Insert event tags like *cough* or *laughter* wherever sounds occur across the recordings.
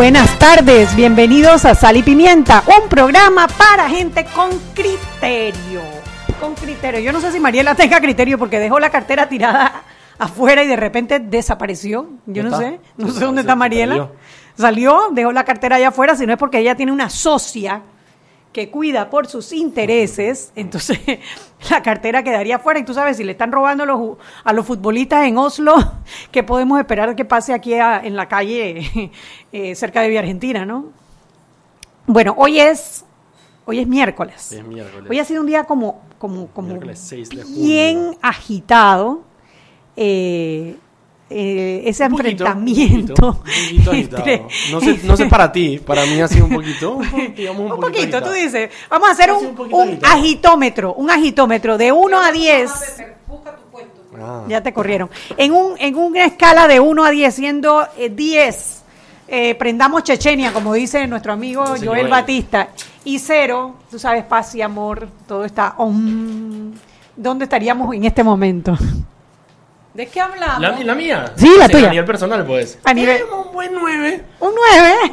Buenas tardes, bienvenidos a Sal y Pimienta, un programa para gente con criterio. Con criterio. Yo no sé si Mariela tenga criterio porque dejó la cartera tirada afuera y de repente desapareció. Yo no sé, no sé dónde está Mariela. Salió, dejó la cartera allá afuera, si no es porque ella tiene una socia que cuida por sus intereses, entonces la cartera quedaría fuera. Y tú sabes, si le están robando a los, a los futbolistas en Oslo, *laughs* ¿qué podemos esperar que pase aquí en la calle *laughs* eh, cerca de Vía Argentina, no? Bueno, hoy es, hoy es miércoles. Hoy ha sido un día como, como, como bien agitado. Eh, eh, ese enfrentamiento. *laughs* no, sé, no sé para ti, para mí ha sido un poquito. un, poquito, *laughs* tú dices. Vamos a hacer un, agitómetro, un agitómetro de 1 a 10. Ah. Ya te corrieron. En, un, en una escala de 1 a 10, siendo 10, eh, eh, prendamos Chechenia, como dice nuestro amigo Joel, Batista, y 0, tú sabes, paz y amor, todo está. ¿Dónde estaríamos en este momento? ¿De qué hablamos? La, la mía. Sí, la tuya. A nivel personal, pues. A nivel. Eh, un buen 9. Un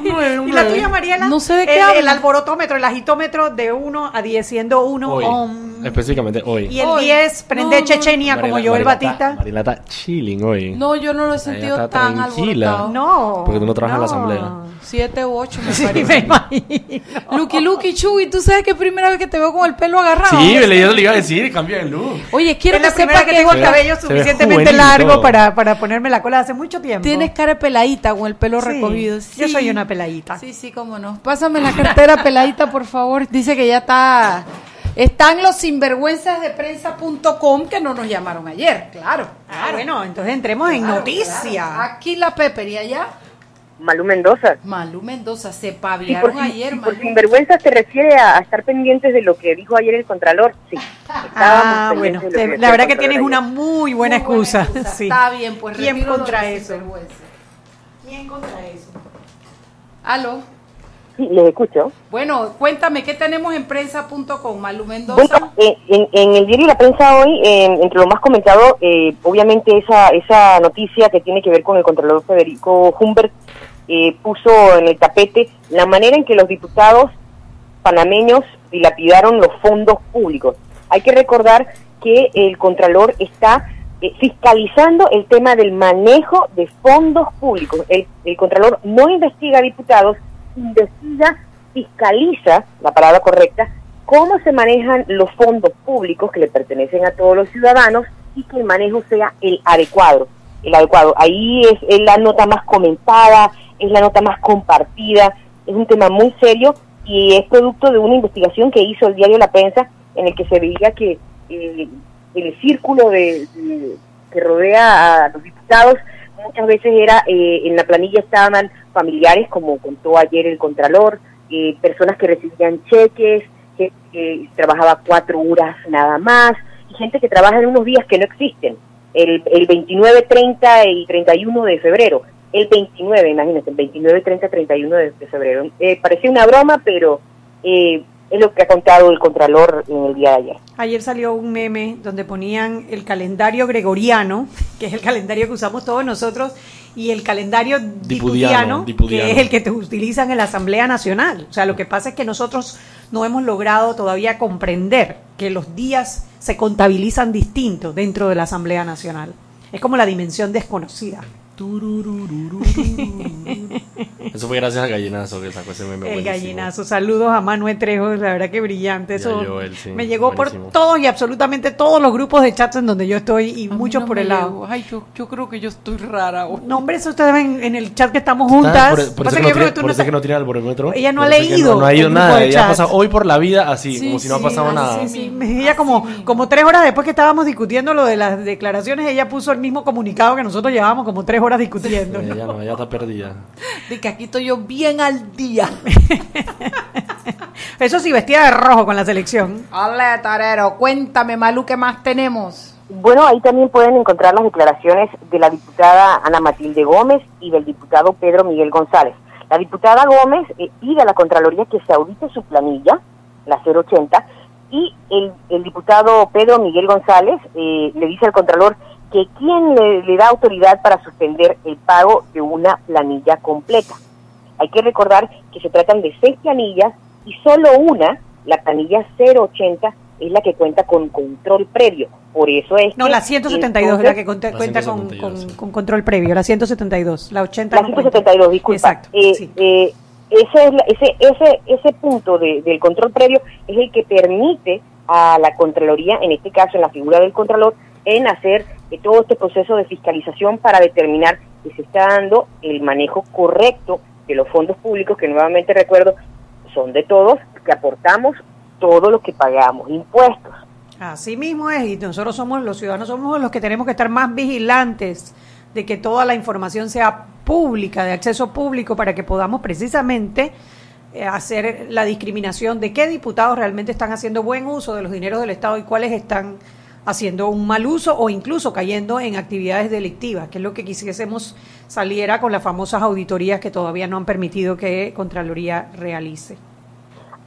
9. *laughs* ¿Y la tuya, Mariela? No sé de qué el. El alborotómetro, el agitómetro de 1 a 10, siendo 1 hoy. Específicamente hoy. Y el 10 prende no, Chechenia, no. como yo el Batista. Mariela está chilling hoy. No, yo no lo he sentido tan tranquila. alborotado. No. Porque tú no trabajas en la asamblea. 7 u 8 me sí, parece. me imagino. Lucky, Lucky, Chuy, tú sabes que es primera vez que te veo con el pelo agarrado. Sí, le, le iba a decir, cambia de look. Oye, quiero es que la sepa que tengo el cabello suficientemente largo para, para ponerme la cola hace mucho tiempo. Tienes cara peladita con el pelo sí, Sí. Yo soy una peladita. Sí, sí, cómo no. Pásame la cartera *laughs* peladita, por favor. Dice que ya está. Están los sinvergüenzas de prensa.com que no nos llamaron ayer, claro. Ah, bueno, entonces entremos en noticias. Aquí la Pepper y allá. Malú Mendoza. Malú Mendoza, se paviaron por, ayer, si por sinvergüenza se refiere a, a, estar pendientes de lo que dijo ayer el Contralor, sí. Ah, bueno, te, la verdad que tienes ayer. una muy buena, muy excusa. buena excusa. Sí. Está bien, pues ¿Quién contra eso? ¿Quién contra eso? ¿Aló? Sí, les escucho. Bueno, cuéntame, ¿qué tenemos en prensa.com, Mendoza? Bueno, en, en, el diario La Prensa hoy, eh, entre lo más comentado, eh, obviamente esa, esa noticia que tiene que ver con el Contralor Federico Humbert eh, puso en el tapete la manera en que los diputados panameños dilapidaron los fondos públicos. Hay que recordar que el Contralor está eh, fiscalizando el tema del manejo de fondos públicos. El, Contralor no investiga diputados, investiga, fiscaliza, la palabra correcta, cómo se manejan los fondos públicos que le pertenecen a todos los ciudadanos y que el manejo sea el adecuado. El adecuado. Ahí es, es la nota más comentada, es la nota más compartida, es un tema muy serio y es producto de una investigación que hizo el diario La Prensa en el que se veía que eh, el círculo de, que rodea a los diputados muchas veces era eh, en la planilla estaban familiares como contó ayer el contralor eh, personas que recibían cheques que, que trabajaba cuatro horas nada más y gente que trabaja en unos días que no existen el, el 29, 30 y 31 de febrero el 29, imagínense, el 29, 30, 31 de, de febrero. Eh, parecía una broma, pero eh, es lo que ha contado el Contralor en el día de ayer. Ayer salió un meme donde ponían el calendario gregoriano, que es el calendario que usamos todos nosotros, y el calendario dipudiano, dipudiano, dipudiano. que es el que te utilizan en la Asamblea Nacional. O sea, lo que pasa es que nosotros no hemos logrado todavía comprender que los días se contabilizan distintos dentro de la Asamblea Nacional. Es como la dimensión desconocida. Eso fue gracias al gallinazo que sacó ese meme. El gallinazo. Saludos a Manuel Trejo, la verdad que brillante. Eso me llegó por todos y absolutamente todos los grupos de chats en donde yo estoy y A muchos por el lado. Ay, yo, yo creo que yo estoy rara. hoy. No, hombre, eso ustedes ven en el chat que estamos juntas. Por, por eso que que. Ella no ha leído No, ha ido nada. Ella ha pasado hoy por la vida así, Sí, como si no ha pasado nada. ella como, como tres horas después que estábamos discutiendo lo de las declaraciones, ella puso el mismo comunicado que nosotros llevábamos como tres horas discutiendo. Ella no, ella está perdida. De que aquí estoy yo bien al día. *laughs* Eso sí, vestida de rojo con la selección. Hola, tarero. Cuéntame, Malú, ¿qué más tenemos? Bueno, ahí también pueden encontrar las declaraciones de la diputada Ana Matilde Gómez y del diputado Pedro Miguel González. La diputada Gómez eh, pide a la Contraloría que se audite su planilla, la 080, y el, el diputado Pedro Miguel González eh, le dice al Contralor que quién le, le da autoridad para suspender el pago de una planilla completa. Hay que recordar que se tratan de seis planillas y solo una, la planilla 080, es la que cuenta con control previo. Por eso es No, que la 172 es la que conta- La cuenta con, 172, con- con control previo, la 172, la 80 La no cuenta. 172, disculpa. Exacto, Eh, sí. eh, ese, es la- ese, ese, ese punto de- del control previo es el que permite a la Contraloría, en este caso en la figura del Contralor, en hacer eh, todo este proceso de fiscalización para determinar que se está dando el manejo correcto de los fondos públicos, que nuevamente recuerdo, son de todos, que aportamos todo lo que pagamos, impuestos. Así mismo es, y nosotros somos, los ciudadanos somos los que tenemos que estar más vigilantes de que toda la información sea pública, de acceso público, para que podamos precisamente eh, hacer la discriminación de qué diputados realmente están haciendo buen uso de los dineros del Estado y cuáles están haciendo un mal uso o incluso cayendo en actividades delictivas, que es lo que quisiésemos saliera con las famosas auditorías que todavía no han permitido que Contraloría realice.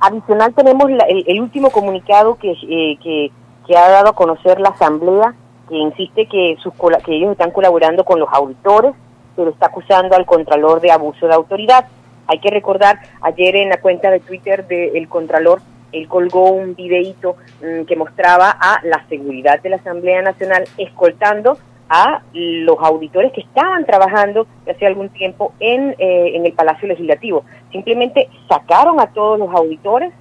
Adicional tenemos la- el, último comunicado que, eh, que, ha dado a conocer la Asamblea, que insiste que, sus, que ellos están colaborando con los auditores, pero está acusando al Contralor de abuso de autoridad. Hay que recordar, ayer en la cuenta de Twitter del Contralor, él colgó un videíto mm, que mostraba a la seguridad de la Asamblea Nacional escoltando a los auditores que estaban trabajando hace algún tiempo en, eh, en el Palacio Legislativo. Simplemente sacaron a todos los auditores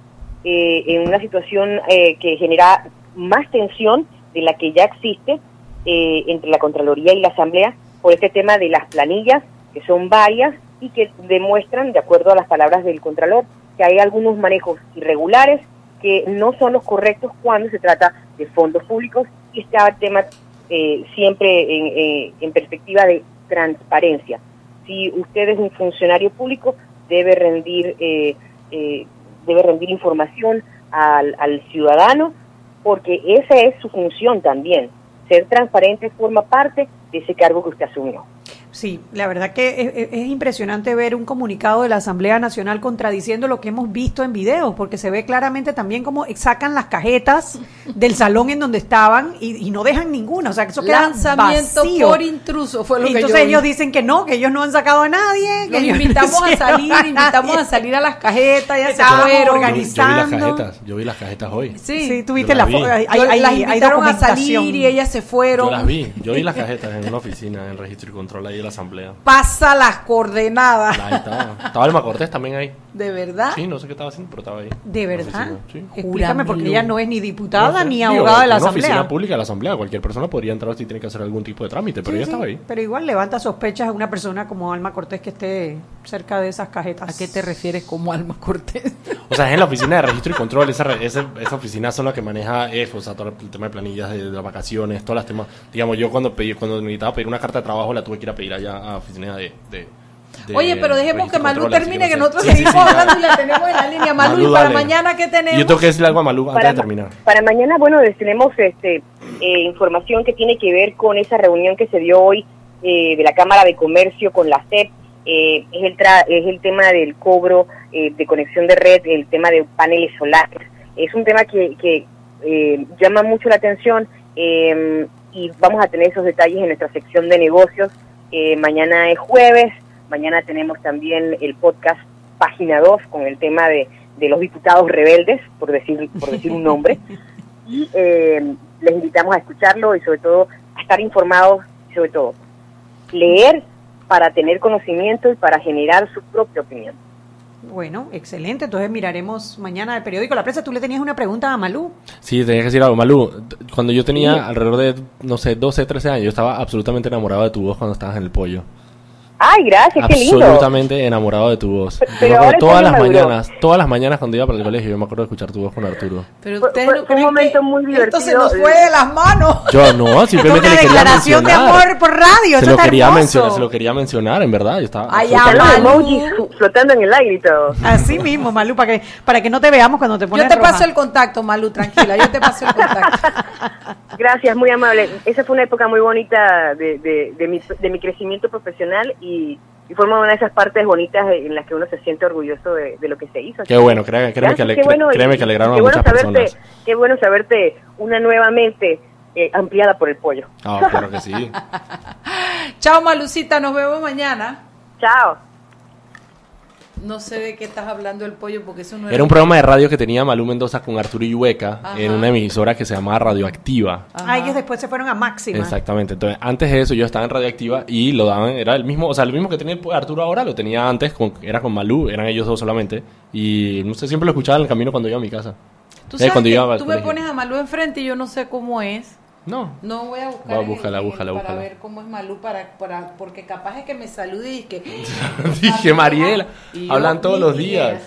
eh, en una situación eh, que genera más tensión de la que ya existe eh, entre la Contraloría y la Asamblea por este tema de las planillas, que son varias y que demuestran, de acuerdo a las palabras del Contralor, que hay algunos manejos irregulares que no son los correctos cuando se trata de fondos públicos y está el tema eh, siempre en, eh, en perspectiva de transparencia. Si usted es un funcionario público, debe rendir, eh, eh, debe rendir información al, al ciudadano, porque esa es su función también. Ser transparente forma parte de ese cargo que usted asumió. Sí, la verdad que es, es- es impresionante ver un comunicado de la Asamblea Nacional contradiciendo lo que hemos visto en videos, porque se ve claramente también cómo sacan las cajetas del salón en donde estaban y, y no dejan ninguna, o sea, que eso queda Lanzamiento vacío. por intruso fue lo Y que entonces yo vi. ellos dicen que no, que ellos no han sacado a nadie. que Los no invitamos a salir, a invitamos a salir a las cajetas, ya se fueron. Yo, yo vi las organizando. cajetas, yo vi las cajetas hoy. Sí, Sí, tuviste Yo la hay, Yo- hay- las hay invitaron a salir y ellas se fueron. Yo las vi, yo vi las cajetas en una *laughs* oficina, en registro y control ahí la asamblea. Pasa las coordenadas. Ahí estaba. Estaba Alma Cortés también ahí. ¿De verdad? Sí, no sé qué estaba haciendo, pero estaba ahí. De verdad. sí. Explícame, porque ella no es ni diputada No sé. ni Digo, abogada de la una Asamblea. oficina pública de la asamblea, cualquier persona podría entrar si tiene que hacer algún tipo de trámite, pero Sí, ella sí, estaba ahí. Pero igual levanta sospechas a una persona como Alma Cortés que esté cerca de esas cajetas. ¿A qué te refieres como Alma Cortés? O sea, es en la oficina de registro y control, esa, re- esa, esa oficina son la que maneja eso, o sea, todo el tema de planillas de, de las vacaciones, todas las temas. Digamos, yo cuando pedí, cuando necesitaba pedir una carta de trabajo la tuve que ir a pedir allá a la oficina de... de- de Oye, pero dejemos que Malú termine, que nosotros Sí, seguimos sí, hablando y la tenemos en la línea. Malú, *laughs* Malú, ¿y para dale. mañana qué tenemos? Y yo tengo que decirle algo a Malú antes de terminar. Para mañana, bueno, tenemos este, eh, información que tiene que ver con esa reunión que se dio hoy eh, de la Cámara de Comercio con la CEP. Eh, es, el tra- es el tema del cobro eh, de conexión de red, el tema de paneles solares. Es un tema que, que eh, llama mucho la atención eh, y vamos a tener esos detalles en nuestra sección de negocios. Eh, mañana es jueves, mañana tenemos también el podcast Página 2 con el tema de, de los diputados rebeldes, por decir, por decir un nombre. *laughs* Y eh, les invitamos a escucharlo y sobre todo a estar informados y sobre todo leer para tener conocimiento y para generar su propia opinión. Bueno, excelente. Entonces miraremos mañana el periódico La Prensa. Tú le tenías una pregunta a Malú. Sí, tenía que decir algo. Malú, cuando yo tenía alrededor de, no sé, 12, 13 años, yo estaba absolutamente enamorado de tu voz cuando estabas en el pollo. Ay, gracias, qué lindo. Absolutamente enamorado de tu voz. Pero- Yo pero me acuerdo ahora todas las maduró. mañanas, todas las mañanas cuando iba para el colegio, yo me acuerdo de escuchar tu voz con Arturo. Pero fue- no fue un momento que muy Esto se divertido. nos fue de las manos. *laughs* Yo no, simplemente una le quería declaración de amor por radio. se Eso lo está quería hermoso. mencionar, se lo quería mencionar, en verdad. Yo estaba Ay, flotando en el aire y todo. Así mismo, Malú, para que, para que no te veamos cuando te pones Yo te roja. paso el contacto, Malú, tranquila. Yo te paso el contacto. *laughs* Gracias, muy amable. Esa fue una época muy bonita de, de, de, mi, de mi crecimiento profesional y, y forma una de esas partes bonitas en las que uno se siente orgulloso de, de lo que se hizo. Qué bueno, créeme, créeme que, qué bueno, créeme y- que alegraron qué a bueno muchas saberte, personas. Qué bueno saberte una nueva mente eh, ampliada por el pollo. Ah, claro que sí. *laughs* Chao, Malucita. Nos vemos mañana. Chao. No sé de qué estás hablando el pollo porque eso no Era un programa de radio que tenía Malú Mendoza con Arturo Yueca en una emisora que se llamaba Radioactiva. Ah, ellos después se fueron a Máxima. Exactamente. Entonces, antes de eso yo estaba en Radioactiva y lo daban, era el mismo, o sea, el mismo que tenía Arturo ahora, lo tenía antes, con, era con Malú, eran ellos dos solamente. Y no sé, siempre lo escuchaba en el camino cuando iba a mi casa. Tú Eh, sabes cuando que iba al tú me pones a Malú enfrente y yo no sé cómo es. No. No voy a buscar búscala, en el- búscala, para búscala. ver cómo es Malú para, para porque capaz es que me salude y que *laughs* Dije, Mariela, Y yo, hablan todos los días.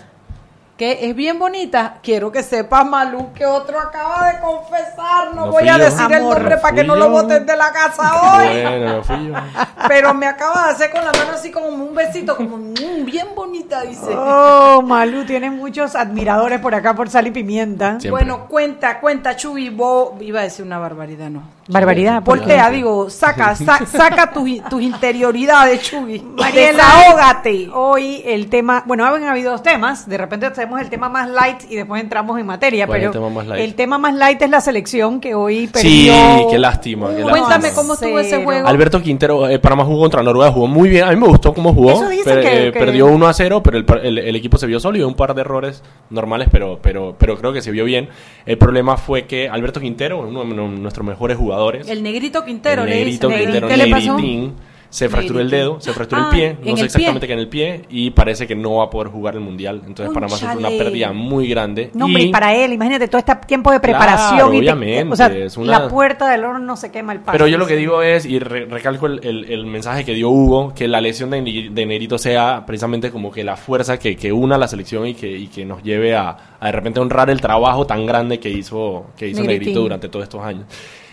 Que es bien bonita. Quiero que sepas Malú que otro acaba de confesar. No, No voy a yo. decir el Amor, nombre no para que no lo boten de la casa hoy. Bueno, no fui yo. *laughs* Pero me acaba de hacer con la mano así como un besito, como mm, bien bonita, dice. Oh, Malú tiene muchos admiradores por acá por Sal y Pimienta. Siempre. Bueno, cuenta, cuenta, Chubi, vos iba a decir una barbaridad, ¿no? Barbaridad. Voltea, digo, saca, sa- *laughs* saca tus, tus interioridades, Chubi. Mariela, Desahógate. Hoy el tema, bueno, han habido dos temas, de repente el tema más light y después entramos en materia, ¿Cuál es pero el tema más light? el tema más light es la selección que hoy Sí, perdió. qué lástima, qué Cuéntame a cómo estuvo ese juego. Alberto Quintero, eh, Panamá jugó contra Noruega, jugó muy bien. A mí me gustó cómo jugó. Eso dicen pero, que- eh, que- Perdió 1 a 0, pero el, par- el- el equipo se vio sólido. Un par de errores normales, pero, pero, pero creo que se vio bien. El problema fue que Alberto Quintero, uno de nuestros mejores jugadores, El negrito Quintero, el le negrito dicen. Quintero, ¿Qué le pasó? Negritín, se fracturó el dedo, se fracturó Ah, el pie, en no sé pie. exactamente qué en el pie, y parece que no va a poder jugar el mundial. Entonces, Panamá sufre una Cónchale. pérdida muy grande. No, hombre, y y para él, imagínate todo este tiempo de Claro, preparación y te- obviamente, o sea, es una- la puerta del horno no se quema el paso. Pero yo lo que digo es, y re- recalco el, el- el mensaje que dio Hugo, que la lesión de, de Negrito sea precisamente como que la fuerza que, que una la selección y que, y que nos lleve a, a de repente honrar el trabajo tan grande que hizo, que hizo Negritín. Negrito durante todos estos años.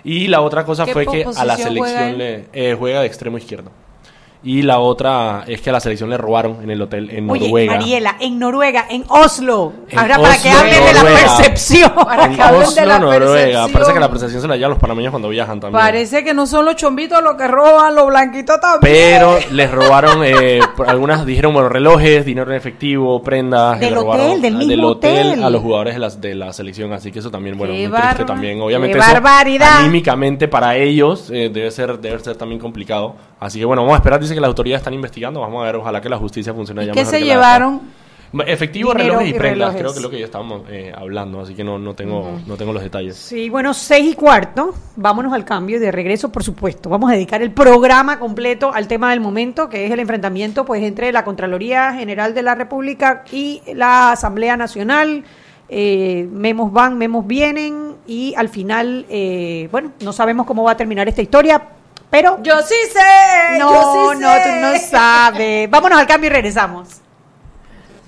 Y la otra cosa ¿Qué fue que a la juega selección le eh, juega de extremo izquierdo. Y la otra es que a la selección le robaron en el hotel en Oye, Noruega. Mariela, en Noruega, en Oslo. En Ahora para que hablen de la percepción. *laughs* Para que hablen de Oslo, la Noruega. percepción. Parece que la percepción se la llevan los panameños cuando viajan también. Parece que no son los chombitos los que roban, los blanquitos también. Pero *laughs* les robaron, eh, algunas dijeron, bueno, relojes, dinero en efectivo, prendas. Del le hotel, robaron, del mismo hotel, hotel. a los jugadores de la, de la selección. Así que eso también, bueno, Qué muy triste también. Obviamente qué eso, barbaridad. anímicamente para ellos eh, debe, ser, debe ser también complicado. Así que bueno, vamos a esperar. Dice que las autoridades están investigando. Vamos a ver, ojalá que la justicia funcione ¿Y ya qué mejor se que la- llevaron? Efectivo, relojes y y prendas. relojes. Creo que es lo que ya estábamos eh, hablando. Así que no, no, tengo, no tengo los detalles. Sí, bueno, seis y cuarto. Vámonos al cambio y de regreso, por supuesto. Vamos a dedicar el programa completo al tema del momento, que es el enfrentamiento pues entre la Contraloría General de la República y la Asamblea Nacional. Eh, memos van, memos vienen y al final, eh, bueno, no sabemos cómo va a terminar esta historia, pero Yo sí sé. no, yo sí no, sé. tú no sabes. Vámonos al cambio y regresamos.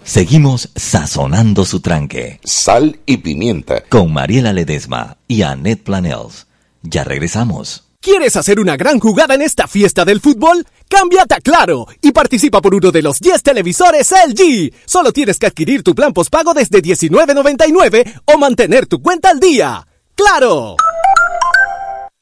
Seguimos sazonando su tranque Sal y pimienta. con Mariela Ledesma y Annette Planels. Ya regresamos. ¿Quieres hacer una gran jugada en esta fiesta del fútbol? Cámbiate a Claro y participa por uno de los 10 televisores LG. Solo tienes que adquirir tu plan postpago desde $19.99 o mantener tu cuenta al día. ¡Claro!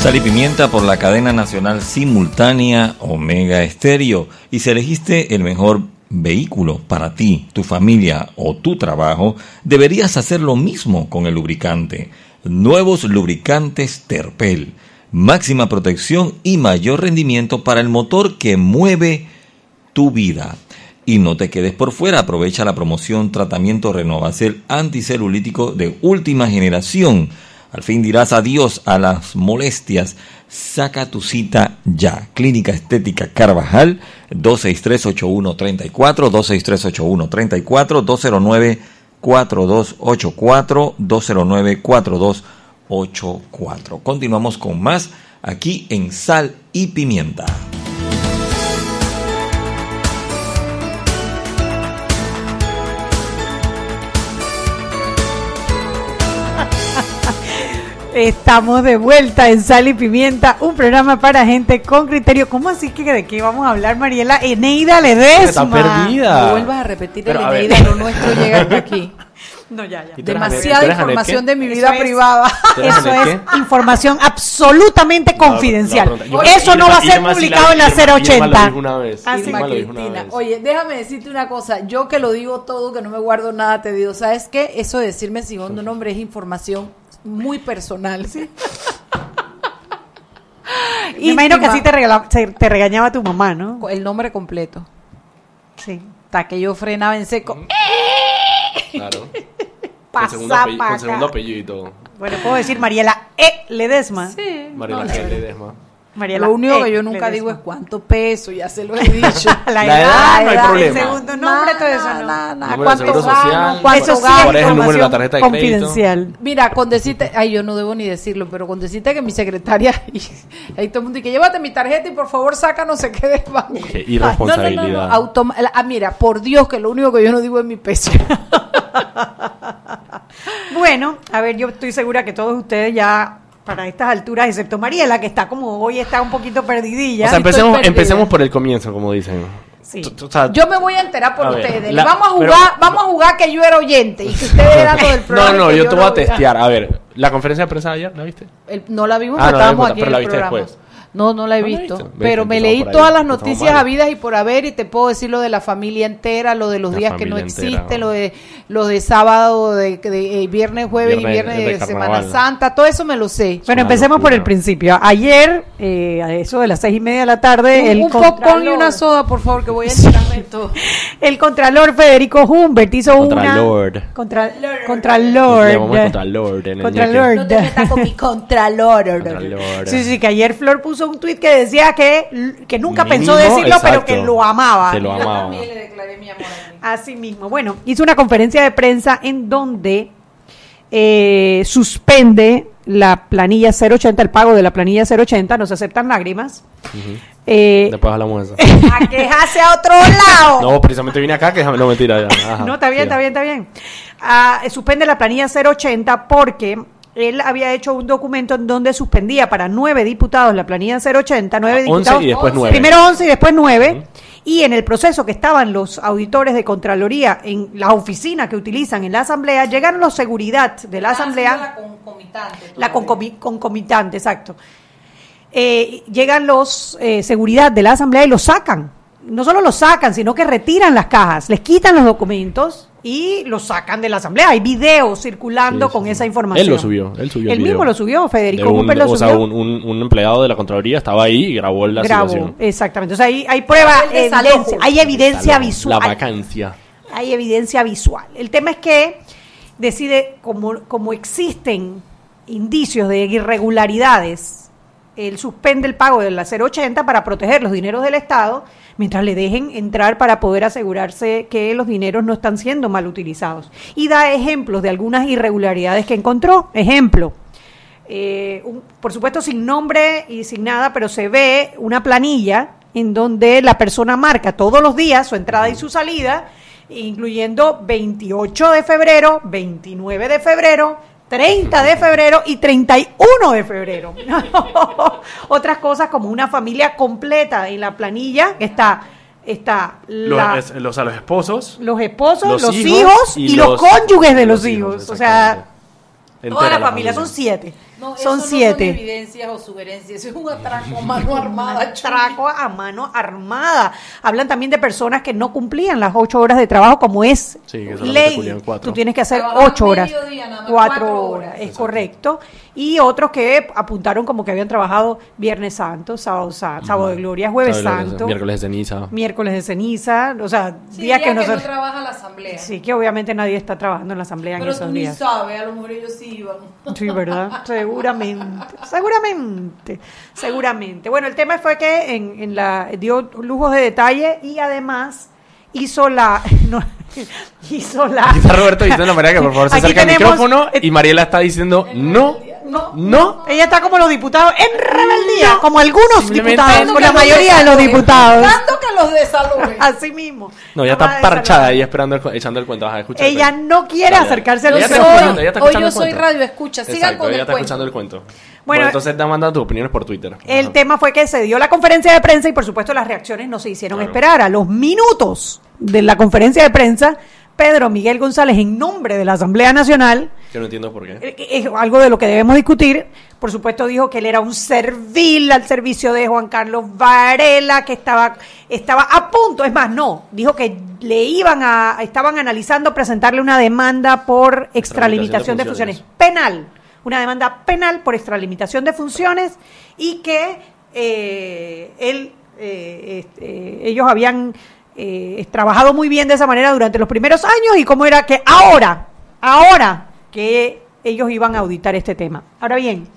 Sal y Pimienta por la cadena nacional simultánea Omega Estéreo. Y si elegiste el mejor vehículo para ti, tu familia o tu trabajo, deberías hacer lo mismo con el lubricante. Nuevos lubricantes Terpel. Máxima protección y mayor rendimiento para el motor que mueve tu vida. Y no te quedes por fuera, aprovecha la promoción Tratamiento Renovacel anticelulítico de última generación. Al fin dirás adiós a las molestias. Saca tu cita ya. Clínica Estética Carvajal, 263-8134, 263-8134, 209-4284, 209-4284. Continuamos con más aquí en Sal y Pimienta. Estamos de vuelta en Sal y Pimienta, un programa para gente con criterio. ¿Cómo así que de qué vamos a hablar, Mariela? Eneida Ledesma. Está perdida. No vuelvas a repetir Pero, el a ver. Eneida, lo nuestro llega hasta aquí. *laughs* No, ya, ya. ¿Y tú eres Anet- Demasiada información de mi Eso vida es- privada. *laughs* ¿Tú eres Eso es información absolutamente confidencial. no, pregunta. Yo- Eso no va a ser publicado en la Irma- Irma lo 080. dijo una vez. Ah, sí. Irma Irma lo dijo una Cristina. vez. Oye, déjame decirte una cosa. Yo que lo digo todo, que no me guardo nada, te digo, ¿sabes qué? Eso de decirme segundo nombre es información muy personal. ¿sí? *laughs* Me imagino que así te, regala- se- te regañaba tu mamá, ¿no? El nombre completo. Sí. Hasta que yo frenaba en seco. *laughs* Claro. Pasa con segundo, apellido, con segundo apellido y todo. Bueno, puedo decir Mariela E. Ledesma. Sí. Mariela no, chévere. Ledesma. Mariela Lo único que yo nunca digo es cuánto peso, ya se lo he *laughs* dicho. la, La edad, edad, no hay el problema. segundo nombre, todo eso no. Nada, nada. Número de ¿Cuánto social, ¿Cuánto sí ¿Cuál es el número de la tarjeta de crédito? confidencial. Mira, con decirte, ay, yo no debo ni decirlo, pero con decirte que mi secretaria, *laughs* y, ahí todo el mundo dice, llévate mi tarjeta y por favor saca no sé qué del banco. Qué Ay, no, no, irresponsabilidad. no, no, automa- ah, mira, por Dios que lo único que yo no digo es mi peso. *laughs* Bueno, a ver, yo estoy segura que todos ustedes ya para estas alturas, excepto Mariela, que está como hoy está un poquito perdidilla. O sea, empecemos, empecemos por el comienzo, como dicen. Sí. T- t- o sea, Yo me voy a enterar por A ver, ustedes. la- vamos a jugar, pero- vamos a jugar que yo era oyente y que *laughs* ustedes eran lo del programa. no, no, y que yo te voy a testear. A ver, la conferencia de prensa de ayer, ¿la viste? El- no la vimos, Ah, no estábamos aquí pero en la el viste programa. después. No, no la he No la visto. Pero me leí ahí, todas las noticias habidas y por haber y te puedo decir lo de la familia entera, lo de los La días que no familia entera. existe, lo de lo de sábado, de, de, eh, viernes, jueves y Viernes de de, Semana. Santa, todo eso me lo sé. Bueno, empecemos por el principio. Ayer, eh, a eso de las seis y media de la tarde, Un, el un y Contralor- una soda, por favor, que voy a *laughs* enterarme de todo. El Contralor Federico Humbert hizo una... Contra, Contralor. Le llamamos Contralord en el Contralord. No te metas con mi contralor. Sí, sí, que ayer Flor puso un tuit que decía que, que nunca Mínimo, pensó decirlo, pero que lo amaba. Que lo Yo amaba. también le declaré mi amor a mí. Así mismo. Bueno, hizo una conferencia de prensa en donde eh, suspende la planilla 080, el pago de la planilla 080, no se aceptan lágrimas. Eh, Después hablamos de eso. *laughs* a quejarse a otro lado. No, precisamente vine acá que no mentira. Ya. Ajá, No, está bien, está bien, está bien. Ah, eh, suspende la planilla 080 porque él había hecho un documento en donde suspendía para nueve diputados la planilla 080, nueve Ah, 11 diputados. y después nueve. Primero 11 y después 9. Y en el proceso que estaban los auditores de Contraloría en las oficinas que utilizan en la Asamblea, llegaron los seguridad de la Asamblea. La concomitante. La concomi- concomitante, exacto. Eh, llegan los eh, seguridad de la asamblea y los sacan. No solo los sacan, sino que retiran las cajas, les quitan los documentos y los sacan de la asamblea. Hay videos circulando Sí, sí, con sí. esa información. Él lo subió, él subió el Él video. mismo lo subió, Federico De un, lo o sea, un, un- un empleado de la Contraloría estaba ahí y grabó la grabó, situación. exactamente. O sea, hay, hay prueba, El evidencia, hay evidencia La visual. vacancia. hay evidencia visual. El tema es que decide, como, como existen indicios de irregularidades, él suspende el pago de la 080 para proteger los dineros del Estado, mientras le dejen entrar para poder asegurarse que los dineros no están siendo mal utilizados. Y da ejemplos de algunas irregularidades que encontró. Ejemplo, eh, un- por supuesto sin nombre y sin nada, pero se ve una planilla en donde la persona marca todos los días su entrada y su salida, incluyendo 28 de febrero, 29 de febrero, 30 de febrero y 31 de febrero. *laughs* Otras cosas como una familia completa en la planilla que está está la- Los, a los esposos. los esposos, los, los hijos, hijos y, los, los- cónyuges de los hijos. O sea, toda la familia, son siete. No, eso son no siete. son evidencias o sugerencias, eso es un atraco a mano armada. atraco a mano armada. Hablan también de personas que no cumplían las ocho horas de trabajo como es Sí, que ley. Tú tienes que hacer Trabajaban ocho horas, mediodía, nada más, cuatro, cuatro horas, horas. es correcto. Y otros que apuntaron como que habían trabajado Viernes Santo, Sábado, sábado de Gloria, Jueves Sábado de- Santo, Miércoles de ceniza. miércoles de ceniza, o sea, Sí, días día que que no nosotros... trabaja la asamblea. Sí, que obviamente nadie está trabajando en la asamblea en Pero esos tú ni días. sabes, a lo mejor ellos sí iban. Sí, ¿verdad? *laughs* Seguramente, seguramente, seguramente. Bueno, el tema fue que en, en la dio lujos de detalle y además hizo la *laughs* no, hizo la Aquí está Roberto diciendo a María que por favor se acerque al micrófono y Mariela está diciendo no, no, no. ella está como los diputados en rebeldía, como algunos diputados, con la mayoría de los diputados. Que los desalojen. *laughs* Así mismo. No, ya Nada está parchada ahí esperando, el, echando el cuento. Ajá, Ella cuento. no quiere Dale, acercarse a los Ella Hoy- ella yo el soy cuento. radio escucha. Sigan Exacto, con ella el está cuento. escuchando el cuento. Bueno, Bueno, entonces da mandando tus opiniones por Twitter. El Ajá. tema fue que se dio la conferencia de prensa y por supuesto las reacciones no se hicieron Claro. esperar. A los minutos de la conferencia de prensa, Pedro Miguel González, en nombre de la Asamblea Nacional, Que no entiendo por qué. eh, es algo de lo que debemos discutir, por supuesto dijo que él era un servil al servicio de Juan Carlos Varela, que estaba, estaba a punto, es más, no, dijo que le iban a, estaban analizando presentarle una demanda por extralimitación de funciones. funciones penal, una demanda penal por extralimitación de funciones y que eh, él, eh, este, ellos habían eh, trabajado muy bien de esa manera durante los primeros años y cómo era que ahora, ahora que ellos iban a auditar este tema. Ahora bien,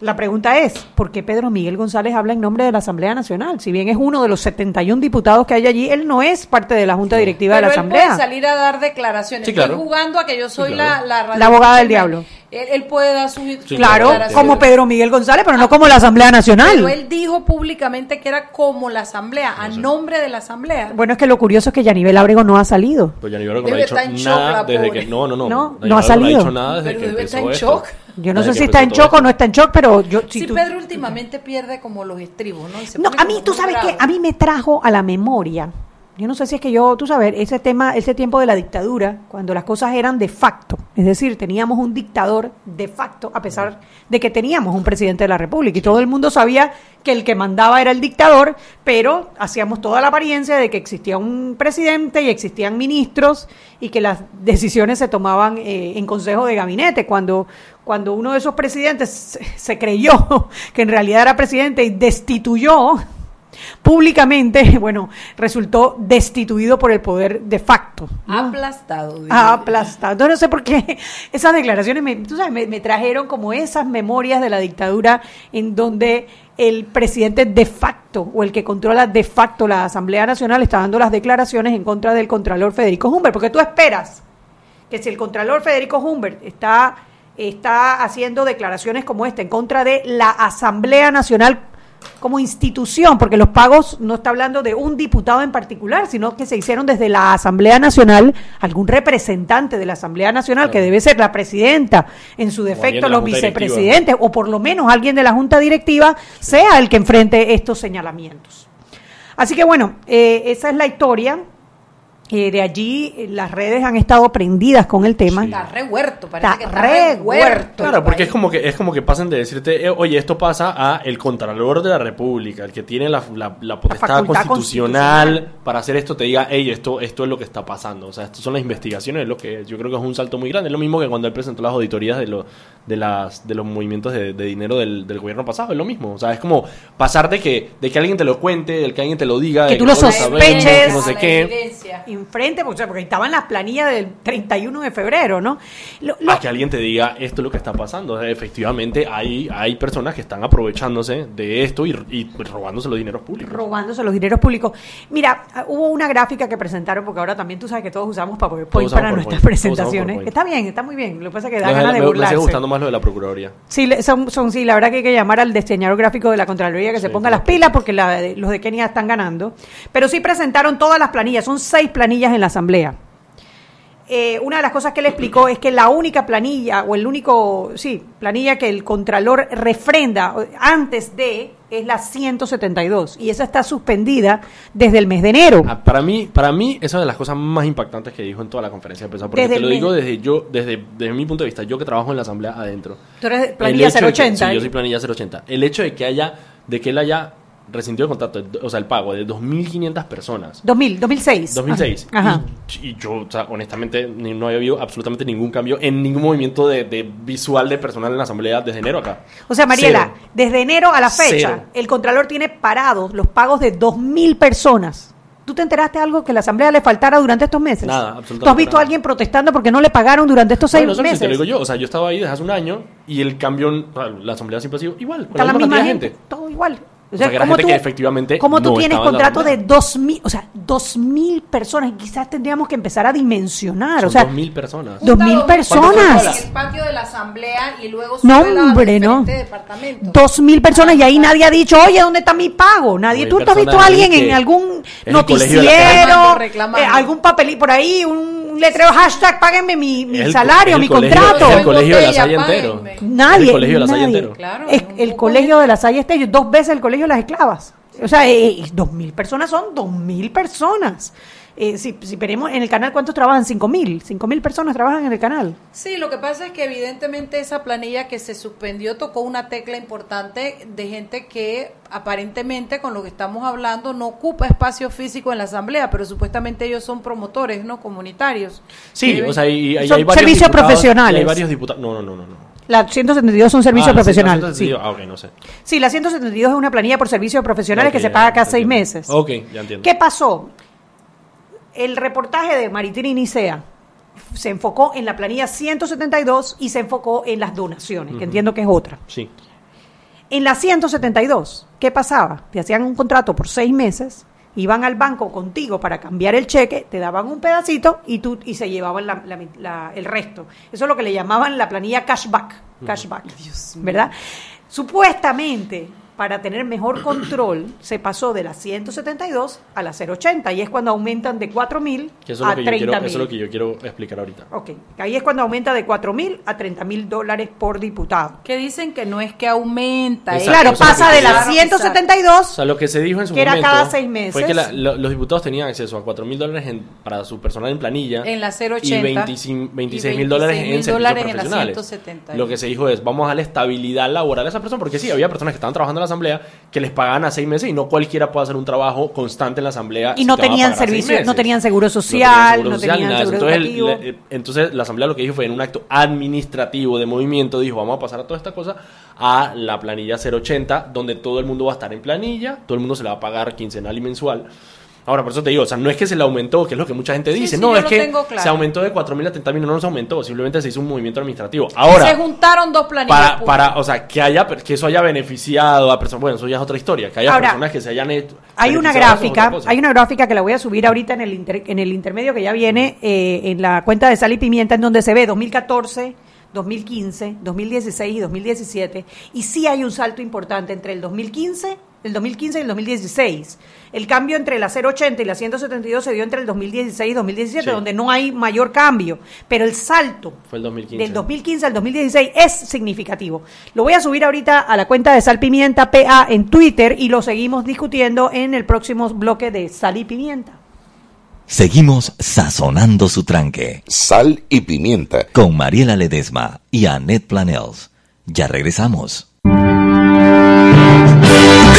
la pregunta es, ¿por qué Pedro Miguel González habla en nombre de la Asamblea Nacional? Si bien es uno de los 71 diputados que hay allí, él no es parte de la Junta Directiva Pero de la él Asamblea. puede salir a dar declaraciones. Sí, claro. Estoy jugando a que yo soy Sí, claro. la, la, La abogada del diablo. Él, él puede dar sus Sí, Claro, declaraciones. como Pedro Miguel González, pero no como la Asamblea Nacional. Pero él dijo públicamente que era como la asamblea, a nombre de la asamblea. Bueno, es que lo curioso es que Yanibel Ábrego no ha salido. Pues ya ni no ha dicho nada la desde que. No, no, no. No, no ha salido. ha dicho nada desde Pero que debe empezó estar en esto. Yo no sé si está en shock o no está en shock, pero yo... si sí, tú- Pedro últimamente pierde como los estribos, ¿no? Y se No, a mí, tú sabes que a mí me trajo a la memoria. Yo no sé si es que yo, tú sabes, ese tema, ese tiempo de la dictadura, cuando las cosas eran de facto, es decir, teníamos un dictador de facto, a pesar de que teníamos un presidente de la República y todo el mundo sabía que el que mandaba era el dictador, pero hacíamos toda la apariencia de que existía un presidente y existían ministros y que las decisiones se tomaban eh, en consejo de gabinete. Cuando, cuando uno de esos presidentes se, se creyó *laughs* que en realidad era presidente y destituyó públicamente, *laughs* bueno, resultó destituido por el poder de facto. ¿no? Aplastado. Ah, aplastado. Entonces, no sé por qué *laughs* esas declaraciones me, tú sabes, me, me trajeron como esas memorias de la dictadura en donde el presidente de facto o el que controla de facto la Asamblea Nacional está dando las declaraciones en contra del Contralor Federico Humbert. Porque tú esperas que si el Contralor Federico Humbert está, está haciendo declaraciones como esta en contra de la Asamblea Nacional como institución, porque los pagos no está hablando de un diputado en particular, sino que se hicieron desde la Asamblea Nacional, algún representante de la Asamblea Nacional, que debe ser la presidenta, en su defecto los Directiva. vicepresidentes, o por lo menos alguien de la Junta Directiva, sea el que enfrente estos señalamientos. Así que bueno, eh, esa es la historia. Eh, de allí eh, las redes han estado prendidas con el tema. Está revuelto, parece Está que está revuelto. Claro, porque es como que es como que pasan de decirte, eh, oye, esto pasa a el contralor de la República, el que tiene la, la, la potestad constitucional, constitucional. para hacer esto, te diga, hey, esto, esto es lo que está pasando. O sea, estas son las investigaciones, es lo que yo creo que es un salto muy grande. Es lo mismo que cuando él presentó las auditorías de, lo, de, las, de los movimientos de, de dinero del, del gobierno pasado, es lo mismo. O sea, es como pasar de que, de que alguien te lo cuente, del que alguien te lo diga, Que de tú lo sabemos, sospeches. que no sé qué. evidencia. Enfrente, porque, estaban las planillas del 31 de febrero, ¿no? Lo- lo- a que alguien te diga esto es lo que está pasando. Efectivamente, hay, hay personas que están aprovechándose de esto y, y robándose los dineros públicos. robándose los dineros públicos. Mira, ah, hubo una gráfica que presentaron, porque ahora también tú sabes que todos usamos PowerPoint Todos usamos para PowerPoint, nuestras presentaciones. Está bien, está muy bien. Lo que pasa es que da ganas de me, me burlarse. sigue gustando más lo de la Procuraduría. Sí, son, son, sí, la verdad que hay que llamar al diseñador gráfico de la Contraloría que se ponga las pilas porque la los de Kenia están ganando. Pero sí presentaron todas las planillas, son seis planillas en la Asamblea. eh, una de las cosas que él explicó es que la única planilla, o el único, sí, planilla que el Contralor refrenda antes de es la 172 y esa está suspendida desde el mes de enero. Ah, para mí, para mí, esa es de las cosas más impactantes que dijo en toda la conferencia de prensa. Porque Desde te lo digo desde yo, desde, desde mi punto de vista, yo que trabajo en la asamblea adentro. Tú eres planilla hecho de que- 080. sí, yo ¿eh? soy planilla 080. El hecho de que haya, de que él haya rescindido el contrato, o sea, el pago de 2.500 personas. 2000, 2006. 2006. Ajá. Y, y yo, o sea, honestamente, no había habido absolutamente ningún cambio en ningún movimiento de, de visual de personal en la asamblea desde enero acá. O sea, Mariela, Cero. desde enero a la fecha, Cero. el Contralor tiene parados los pagos de 2.000 personas. ¿Tú te enteraste de algo que la Asamblea le faltara durante estos meses? Nada, absolutamente ¿Tú has visto nada. a alguien protestando porque no le pagaron durante estos seis eso sí meses? te lo digo yo. O sea, yo estaba ahí desde hace un año y el cambio, la asamblea siempre ha sido igual, con Está la misma cantidad gente, todo igual. O sea, que era ¿cómo gente que efectivamente ¿Cómo tú no tienes contrato de asamblea? 2.000, o sea, 2.000 personas? Y quizás tendríamos que empezar a dimensionar, Son o sea, 2.000 personas. 2.000 personas. En el patio de la asamblea y luego No, hombre, no. diferentes departamentos. Dos mil personas y ahí nadie ha dicho, oye, ¿dónde está mi pago? Nadie, tú has visto a personas alguien en algún noticiero, Reclamando, reclamando. eh, algún papelito por ahí, un letrero hashtag, páguenme mi, mi el- salario, el mi colegio- contrato. El colegio de la Salle entero. Nadie, el colegio de la Salle nadie. entero. El colegio de la Salle Estello, dos veces el colegio de las esclavas. O sea, eh, dos mil personas son dos mil personas. Eh, si, si veremos en el canal, ¿cuántos trabajan? Cinco mil. Cinco mil personas trabajan en el canal. Sí, lo que pasa es que evidentemente esa planilla que se suspendió tocó una tecla importante de gente que aparentemente con lo que estamos hablando no ocupa espacio físico en la asamblea, pero supuestamente ellos son promotores, ¿no? Comunitarios. Sí, o sea, y, y Son hay varios servicios diputados- profesionales. y hay varios diputados. No, no, no, no. no. La 172 son servicio Ah, profesional. 172, sí. Ah, ok, no sé. Sí, la 172 es una planilla por servicios profesionales que se paga cada seis meses. Ok, ya entiendo. ¿Qué pasó? El reportaje de Maritina Nicea se enfocó en la planilla 172 y se enfocó en las donaciones, que entiendo que es otra. Sí. En la 172, ¿qué pasaba? Te hacían un contrato por seis meses, iban al banco contigo para cambiar el cheque, te daban un pedacito y tú y se llevaban la- la- la- el resto. Eso es lo que le llamaban la planilla cashback, cashback, ¿verdad? Supuestamente, para tener mejor control, se pasó de la 172 a la 080 y es cuando aumentan de 4.000 Que eso, es a lo que yo quiero, 30.000. eso es lo que yo quiero explicar ahorita. Ok, ahí es cuando aumenta de 4.000 a 30.000 dólares por diputado. Que dicen que no es que aumenta. Exacto, Claro, eso pasa de la Claro, 172 O sea, lo que se dijo en su Que era momento cada seis meses. fue que la- lo- los diputados tenían acceso a 4 mil dólares en- para su personal en planilla En la 080 y 25 26 y mil dólares en 26.000 servicios dólares en la profesionales. 172. Lo que se dijo es, vamos a darle estabilidad laboral a esa persona, porque sí, había personas que estaban trabajando en la asamblea que les pagaban a seis meses y no cualquiera puede hacer un trabajo constante en la asamblea. Y si no te tenían pagar a seis servicio- no tenían seguro No social, seguro no social, tenían seguro entonces, eh, entonces la asamblea lo que dijo fue en un acto administrativo de movimiento, dijo, vamos a pasar a toda esta cosa a la planilla 080, donde todo el mundo va a estar en planilla, todo el mundo se le va a pagar quincenal y mensual. Ahora, por eso te digo, o sea, no es que se le aumentó, que es lo que mucha gente Sí, dice, sí, no, es que claro. se aumentó de 4.000 a 30.000, no, no se aumentó, simplemente se hizo un movimiento administrativo. Ahora, se juntaron dos planillas. para, para, o sea, que haya, que eso haya beneficiado a personas, bueno, eso ya es otra historia, que haya Ahora, personas que se hayan hecho. Hay una gráfica, hay una gráfica que la voy a subir ahorita en el, inter- en el intermedio que ya viene eh, en la cuenta de Sal y Pimienta, en donde se ve 2014, 2015, 2016 y 2017. Y sí hay un salto importante entre el 2015, el 2015 y el 2016. El cambio entre la 080 y la 172 se dio entre el 2016 y 2017, Sí. donde no hay mayor cambio. Pero el salto Fue el 2015. del 2015 al 2016 es significativo. Lo voy a subir ahorita a la cuenta de Sal Pimienta PA en Twitter y lo seguimos discutiendo en el próximo bloque de Sal y Pimienta. Seguimos sazonando su tranque Sal y pimienta. con Mariela Ledesma y Annette Planels. Ya regresamos.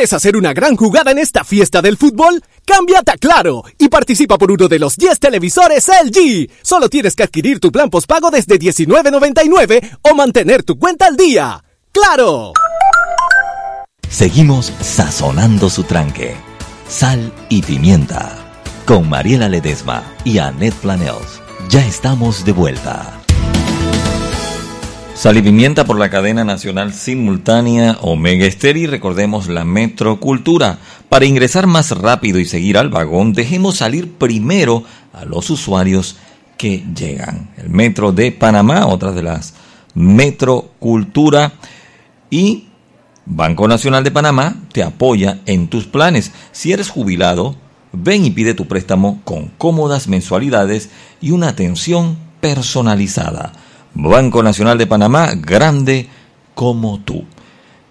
¿Quieres hacer una gran jugada en esta fiesta del fútbol? Cámbiate a Claro y participa por uno de los 10 televisores LG. Solo tienes que adquirir tu plan postpago desde $19.99 o mantener tu cuenta al día. ¡Claro! Seguimos sazonando su tranque. Sal y pimienta. Con Mariela Ledesma y Annette Planels. Ya estamos de vuelta. Sal pimienta por la cadena nacional simultánea Omega Estéreo y recordemos la Metrocultura Para ingresar más rápido y seguir al vagón, dejemos salir primero a los usuarios que llegan. El Metro de Panamá, otra de las Metro Cultura y Banco Nacional de Panamá te apoya en tus planes. Si eres jubilado, ven y pide tu préstamo con cómodas mensualidades y una atención personalizada. Banco Nacional de Panamá, grande como tú.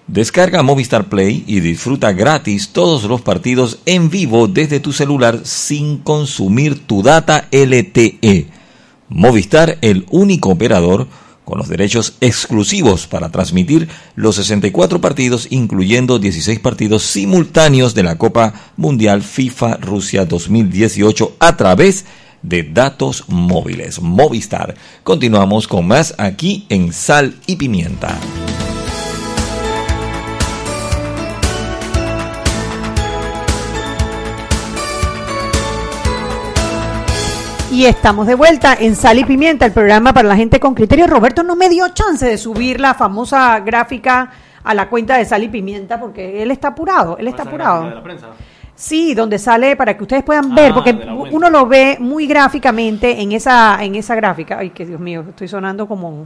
Descarga Movistar Play y disfruta gratis todos los partidos en vivo desde tu celular sin consumir tu data LTE. Movistar, el único operador con los derechos exclusivos para transmitir los 64 partidos, incluyendo 16 partidos simultáneos de la Copa Mundial FIFA Rusia 2018 a través de datos móviles. Movistar. Continuamos con más aquí en Sal y Pimienta. Y estamos de vuelta en Sal y Pimienta, el programa para la gente con criterio. Roberto no me dio chance de subir la famosa gráfica a la cuenta de Sal y Pimienta porque él está apurado, él está apurado. Sí, donde sale para que ustedes puedan ver, Ah, porque uno lo ve muy gráficamente en esa en esa gráfica. Ay, que Dios mío, estoy sonando como,